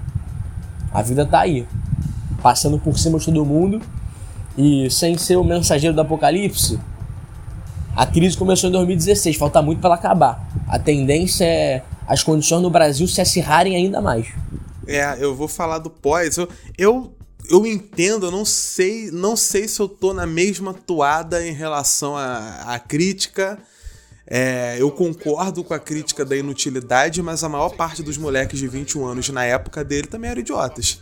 A vida tá aí, passando por cima de todo mundo. E sem ser o mensageiro do apocalipse, a crise começou em 2016, falta muito para ela acabar. A tendência é as condições no Brasil se acirrarem ainda mais. É, eu vou falar do pós. Eu, eu, eu entendo, eu não sei, não sei se eu tô na mesma toada em relação à, crítica. É, eu concordo com a crítica da inutilidade, mas a maior parte dos moleques de 21 anos na época dele também eram idiotas.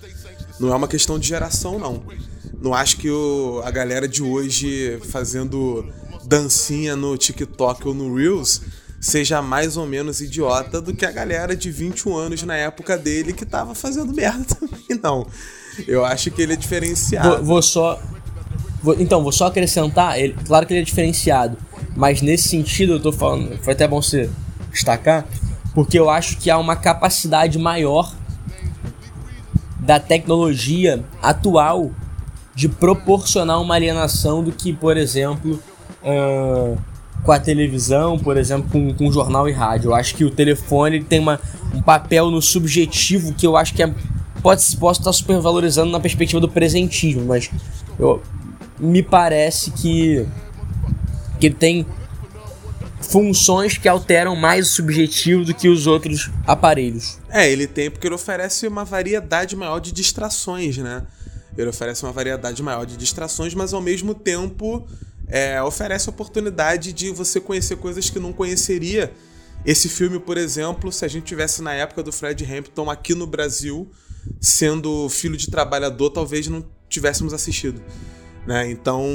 Não é uma questão de geração, não. Não acho que o, a galera de hoje fazendo dancinha no TikTok ou no Reels seja mais ou menos idiota do que a galera de 21 anos na época dele que tava fazendo merda também, não. Eu acho que ele é diferenciado. Vou, vou só. vou- então, vou só acrescentar, ele, claro que ele é diferenciado, mas nesse sentido eu tô falando, foi até bom você destacar, porque eu acho que há uma capacidade maior da tecnologia atual de proporcionar uma alienação do que, por exemplo, ahn, com a televisão, por exemplo, com, com jornal e rádio. Eu acho que o telefone ele tem uma, um papel no subjetivo que eu acho que é, pode, posso estar supervalorizando na perspectiva do presentismo, mas eu, me parece que, que tem funções que alteram mais o subjetivo do que os outros aparelhos. É, ele tem porque ele oferece uma variedade maior de distrações, né? Ele oferece uma variedade maior de distrações, mas ao mesmo tempo é, oferece a oportunidade de você conhecer coisas que não conheceria. Esse filme, por exemplo, se a gente tivesse na época do Fred Hampton aqui no Brasil, sendo filho de trabalhador, talvez não tivéssemos assistido. Né? Então,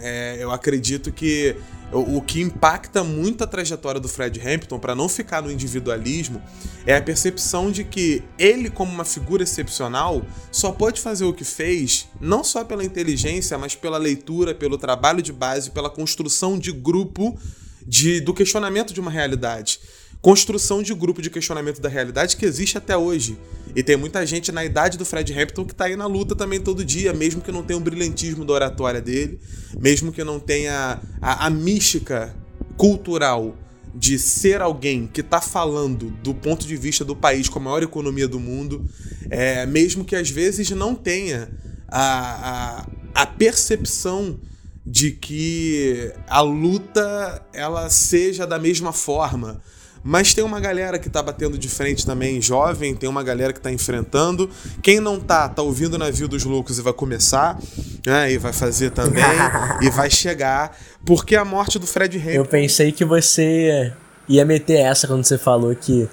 é, eu acredito que o, o que impacta muito a trajetória do Fred Hampton, para não ficar no individualismo, é a percepção de que ele, como uma figura excepcional, só pode fazer o que fez, não só pela inteligência, mas pela leitura, pelo trabalho de base, pela construção de grupo de, do questionamento de uma realidade. Construção de grupo de questionamento da realidade que existe até hoje. E tem muita gente na idade do Fred Hampton que tá aí na luta também todo dia, mesmo que não tenha o brilhantismo da oratória dele, mesmo que não tenha a, a mística cultural de ser alguém que tá falando do ponto de vista do país com a maior economia do mundo, é, mesmo que às vezes não tenha a, a, a percepção de que a luta ela seja da mesma forma, Mas tem uma galera que tá batendo de frente também, jovem, tem uma galera que tá enfrentando. Quem não tá, tá ouvindo o navio dos loucos e vai começar, né? E vai fazer também, e vai chegar. Porque a morte do Fred Hampton. Eu pensei que você ia meter essa quando você falou que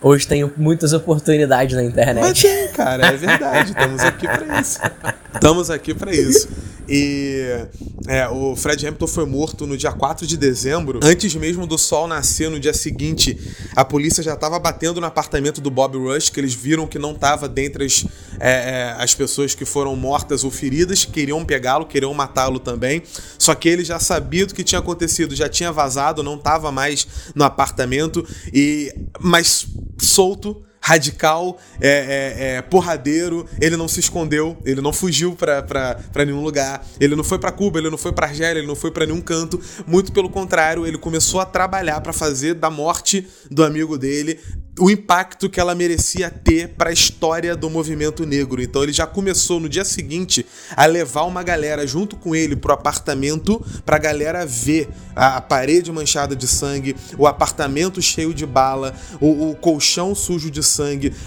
hoje tem muitas oportunidades na internet. Mas tem, cara, é verdade. Estamos aqui pra isso. Estamos aqui pra isso. E é, o Fred Hampton foi morto no dia 4 de dezembro. Antes mesmo do sol nascer, no dia seguinte, a polícia já estava batendo no apartamento do Bob Rush, que eles viram que não estava dentre as, é, é, as pessoas que foram mortas ou feridas, queriam pegá-lo, queriam matá-lo também. Só que ele já sabia do que tinha acontecido, já tinha vazado, não estava mais no apartamento, e mas solto radical, é, é, é, porradeiro, ele não se escondeu, ele não fugiu para nenhum lugar, ele não foi para Cuba, ele não foi para Argélia, ele não foi para nenhum canto, muito pelo contrário, ele começou a trabalhar para fazer da morte do amigo dele o impacto que ela merecia ter para a história do movimento negro. Então ele já começou no dia seguinte a levar uma galera junto com ele pro apartamento para a galera ver a, parede manchada de sangue, o apartamento cheio de bala, o, o, colchão sujo de sangue,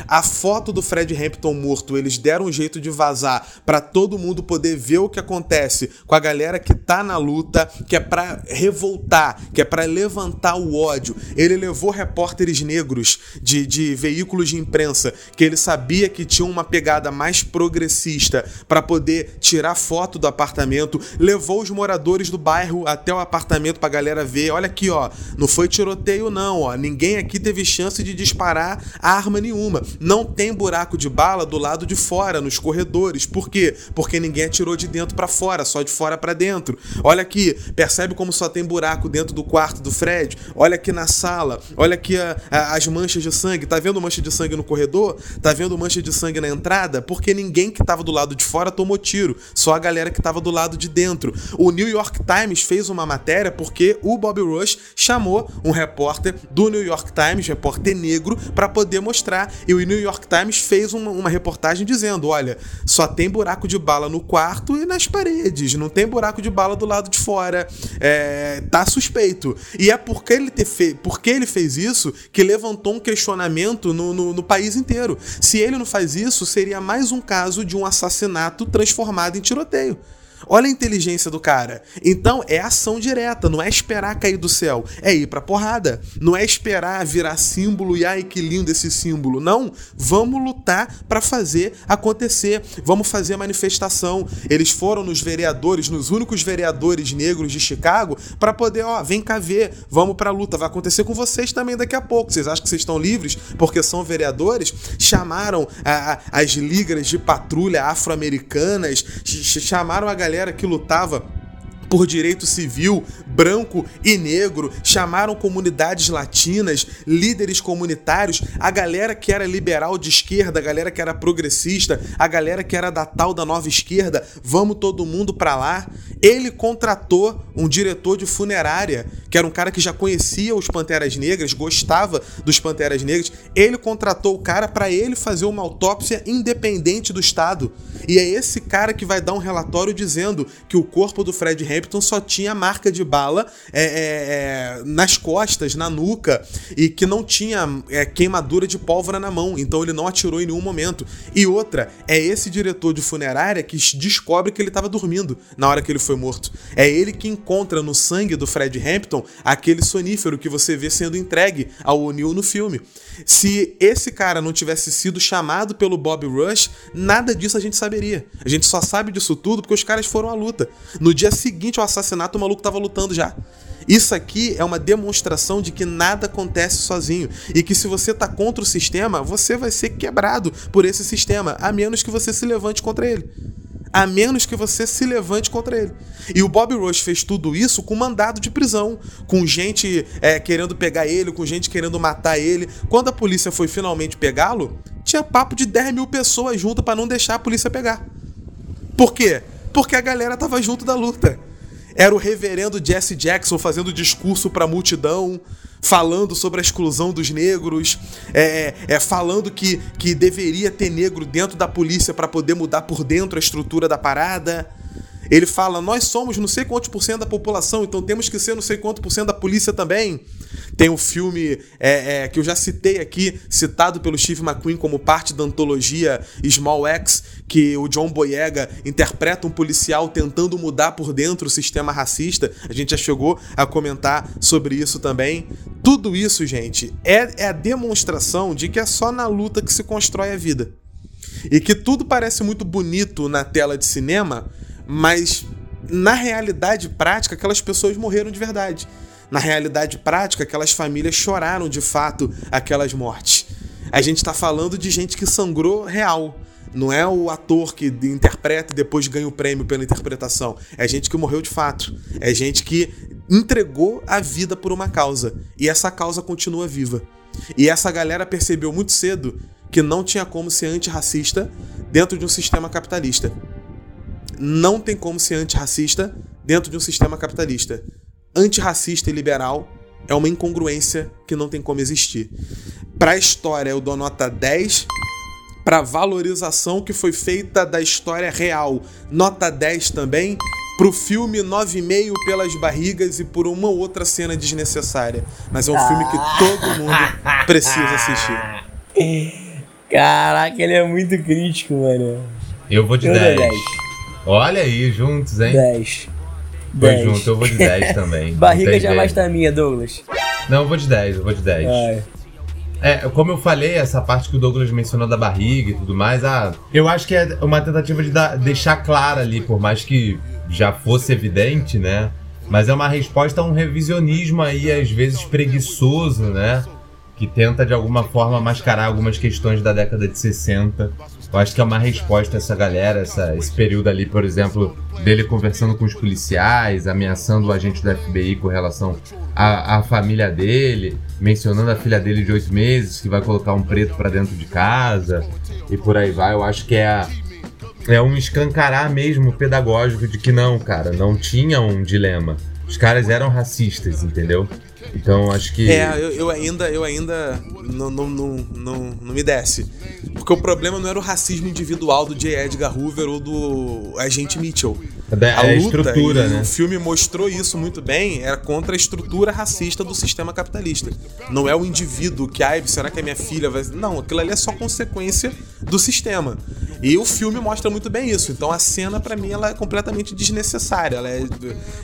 a foto do Fred Hampton morto. Eles deram um jeito de vazar para todo mundo poder ver o que acontece com a galera que tá na luta, que é para revoltar, que é para levantar o ódio. Ele levou repórteres negros de, de veículos de imprensa que ele sabia que tinha uma pegada mais progressista para poder tirar foto do apartamento, levou os moradores do bairro até o apartamento pra galera ver, olha aqui, ó, não foi tiroteio não, ó, ninguém aqui teve chance de disparar arma nenhuma. Não tem buraco de bala do lado de fora nos corredores. Por quê? Porque ninguém atirou de dentro para fora, só de fora para dentro. Olha aqui, percebe como só tem buraco dentro do quarto do Fred? Olha aqui na sala, olha aqui a, a, as manchas de sangue, tá vendo mancha de sangue no corredor? Tá vendo mancha de sangue na entrada? Porque ninguém que tava do lado de fora tomou tiro, só a galera que tava do lado de dentro. O New York Times fez uma matéria porque o Bob Rush chamou um repórter do New York Times, repórter negro, para poder mostrar. E o New York Times fez uma, uma reportagem dizendo: olha, só tem buraco de bala no quarto e nas paredes, não tem buraco de bala do lado de fora. É, tá suspeito. E é porque ele, fe... porque ele fez isso que levantou um questionamento questionamento no, no, no, país inteiro. Se ele não faz isso, seria mais um caso de um assassinato transformado em tiroteio. Olha a inteligência do cara. Então é ação direta, não é esperar cair do céu, é ir pra porrada. Não é esperar virar símbolo e ai que lindo esse símbolo. Não, vamos lutar para fazer acontecer. Vamos fazer manifestação. Eles foram nos vereadores, nos únicos vereadores negros de Chicago, para poder, ó, vem cá ver, vamos pra luta. Vai acontecer com vocês também daqui a pouco. Vocês acham que vocês estão livres porque são vereadores? Chamaram a, as ligas de patrulha afro-americanas, chamaram a galera galera que lutava por direito civil, branco e negro, chamaram comunidades latinas, líderes comunitários, a galera que era liberal de esquerda, a galera que era progressista, a galera que era da tal da nova esquerda, vamos todo mundo para lá. Ele contratou um diretor de funerária, que era um cara que já conhecia os Panteras Negras, gostava dos Panteras Negras. Ele contratou o cara para ele fazer uma autópsia independente do Estado. E é esse cara que vai dar um relatório dizendo que o corpo do Fred Hampton só tinha marca de bala é, é, é, nas costas, na nuca, e que não tinha é, queimadura de pólvora na mão, então ele não atirou em nenhum momento. E outra, é esse diretor de funerária que descobre que ele estava dormindo na hora que ele foi morto. É ele que encontra no sangue do Fred Hampton aquele sonífero que você vê sendo entregue ao O'Neill no filme. Se esse cara não tivesse sido chamado pelo Bob Rush, nada disso a gente saberia. A gente só sabe disso tudo porque os caras foram à luta. No dia seguinte ao assassinato, o maluco tava lutando já. Isso aqui é uma demonstração de que nada acontece sozinho e que se você tá contra o sistema, você vai ser quebrado por esse sistema, a menos que você se levante contra ele a menos que você se levante contra ele. E o Bob Rush fez tudo isso com mandado de prisão, com gente é, querendo pegar ele, com gente querendo matar ele. Quando a polícia foi finalmente pegá-lo, tinha papo de 10 mil pessoas junto para não deixar a polícia pegar. Por quê? Porque a galera tava junto da luta. Era o reverendo Jesse Jackson fazendo discurso para a multidão, falando sobre a exclusão dos negros, é, é, falando que, que deveria ter negro dentro da polícia para poder mudar por dentro a estrutura da parada. Ele fala: nós somos não sei quantos por cento da população, então temos que ser não sei quanto por cento da polícia também. Tem o filme é, é, que eu já citei aqui, citado pelo Steve McQueen como parte da antologia Small X, que o John Boyega interpreta um policial tentando mudar por dentro o sistema racista. A gente já chegou a comentar sobre isso também. Tudo isso, gente, é, é a demonstração de que é só na luta que se constrói a vida. E que tudo parece muito bonito na tela de cinema, mas na realidade prática, aquelas pessoas morreram de verdade. Na realidade prática, aquelas famílias choraram de fato aquelas mortes. A gente está falando de gente que sangrou real. Não é o ator que interpreta e depois ganha o prêmio pela interpretação. É gente que morreu de fato. É gente que entregou a vida por uma causa. E essa causa continua viva. E essa galera percebeu muito cedo que não tinha como ser antirracista dentro de um sistema capitalista. Não tem como ser antirracista dentro de um sistema capitalista. Antirracista e liberal é uma incongruência que não tem como existir. Para a história, eu dou nota 10. Para a valorização que foi feita da história real, nota 10 também. Para o filme, 9,5 pelas barrigas e por uma outra cena desnecessária. Mas é um filme que todo mundo precisa assistir. Caraca, ele é muito crítico, mano. Eu vou de Eu dou 10. 10. Olha aí, juntos, hein? 10. Foi 10. junto, eu vou de 10 também. Barriga jamais tá minha, Douglas. Não, eu vou de 10, eu vou de 10. Ai. É, como eu falei, essa parte que o Douglas mencionou da barriga e tudo mais, ah, eu acho que é uma tentativa de dar- deixar clara ali, por mais que já fosse evidente, né? Mas é uma resposta a um revisionismo aí, às vezes preguiçoso, né? Que tenta de alguma forma mascarar algumas questões da década de 60. Eu acho que é uma resposta a essa galera, essa, esse período ali, por exemplo, dele conversando com os policiais, ameaçando o agente do FBI com relação à, família dele, mencionando a filha dele de oito meses, que vai colocar um preto pra dentro de casa, e por aí vai. Eu acho que é é um escancarar mesmo pedagógico de que não, cara, não tinha um dilema. Os caras eram racistas, entendeu? Então acho que. É, eu, eu ainda, eu ainda não, não, não, não, não me desce. Porque o problema não era o racismo individual do J. Edgar Hoover ou do agente Mitchell. É a estrutura, e né? o filme mostrou isso muito bem, era contra a estrutura racista do sistema capitalista. Não é o indivíduo que, ai, será que a minha filha vai. Não, aquilo ali é só consequência do sistema. E o filme mostra muito bem isso. Então a cena, pra mim, ela é completamente desnecessária. Ela, é,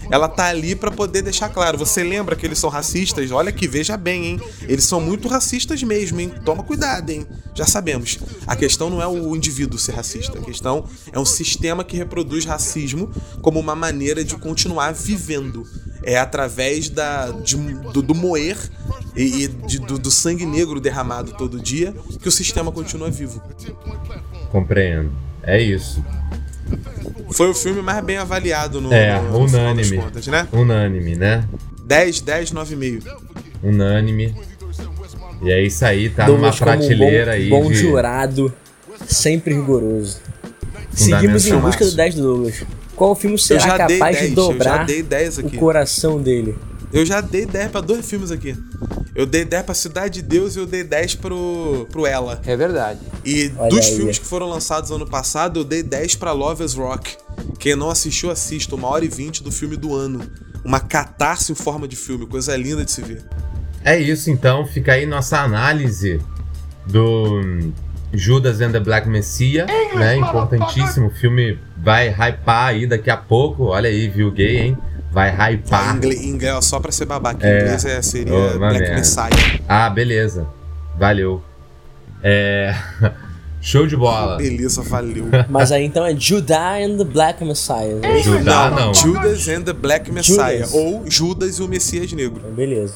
ela tá ali pra poder deixar claro. Você lembra que eles são racistas? Olha que veja bem, hein? Eles são muito racistas mesmo, hein? Toma cuidado, hein? Já sabemos. A questão não é o indivíduo ser racista. A questão é um sistema que reproduz racismo como uma maneira de continuar vivendo. É através da, de- do, do moer e, e de- do, do sangue negro derramado todo dia que o sistema continua vivo. Compreendo. É isso. Foi o filme mais bem avaliado no, É, no, no final das unânime. contas, né? Unânime, né? 10, 10, 9,5. Unânime. E é isso aí, tá Douglas numa como um prateleira bom, aí. bom de... jurado, sempre rigoroso. Seguimos em busca do Filmaço. 10 do Douglas. Qual filme será capaz 10, de dobrar dei 10 o coração dele? Eu já dei 10 pra dois filmes aqui. Eu dei 10 pra Cidade de Deus e eu dei 10 pro, pro Ela. É verdade. E Olha dos aí. filmes que foram lançados ano passado, eu dei 10 pra Lovers Rock. Quem não assistiu, assista. Uma hora e vinte do filme do ano. Uma catarse em forma de filme. Coisa linda de se ver. É isso então, fica aí nossa análise do Judas and the Black Messiah, né? Importantíssimo. O filme vai hypar aí daqui a pouco. Olha aí, viu gay, hein? Vai hypar. inglês, só pra ser babaca. Em É. inglês é, seria Oh, Black merda. Messiah. Ah, beleza. Valeu. É. Show de bola. Beleza, valeu. Mas aí então é Judah and the Black Messiah. É isso? Judá não. Judas and the Black Messiah. Judas. Ou Judas e o Messias Negro. Então, beleza.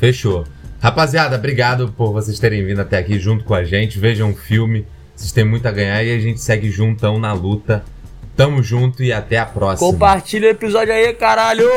Fechou. Rapaziada, obrigado por vocês terem vindo até aqui junto com a gente. Vejam o filme. Vocês têm muito a ganhar e a gente segue juntão na luta. Tamo junto e até a próxima. Compartilha o episódio aí, caralho!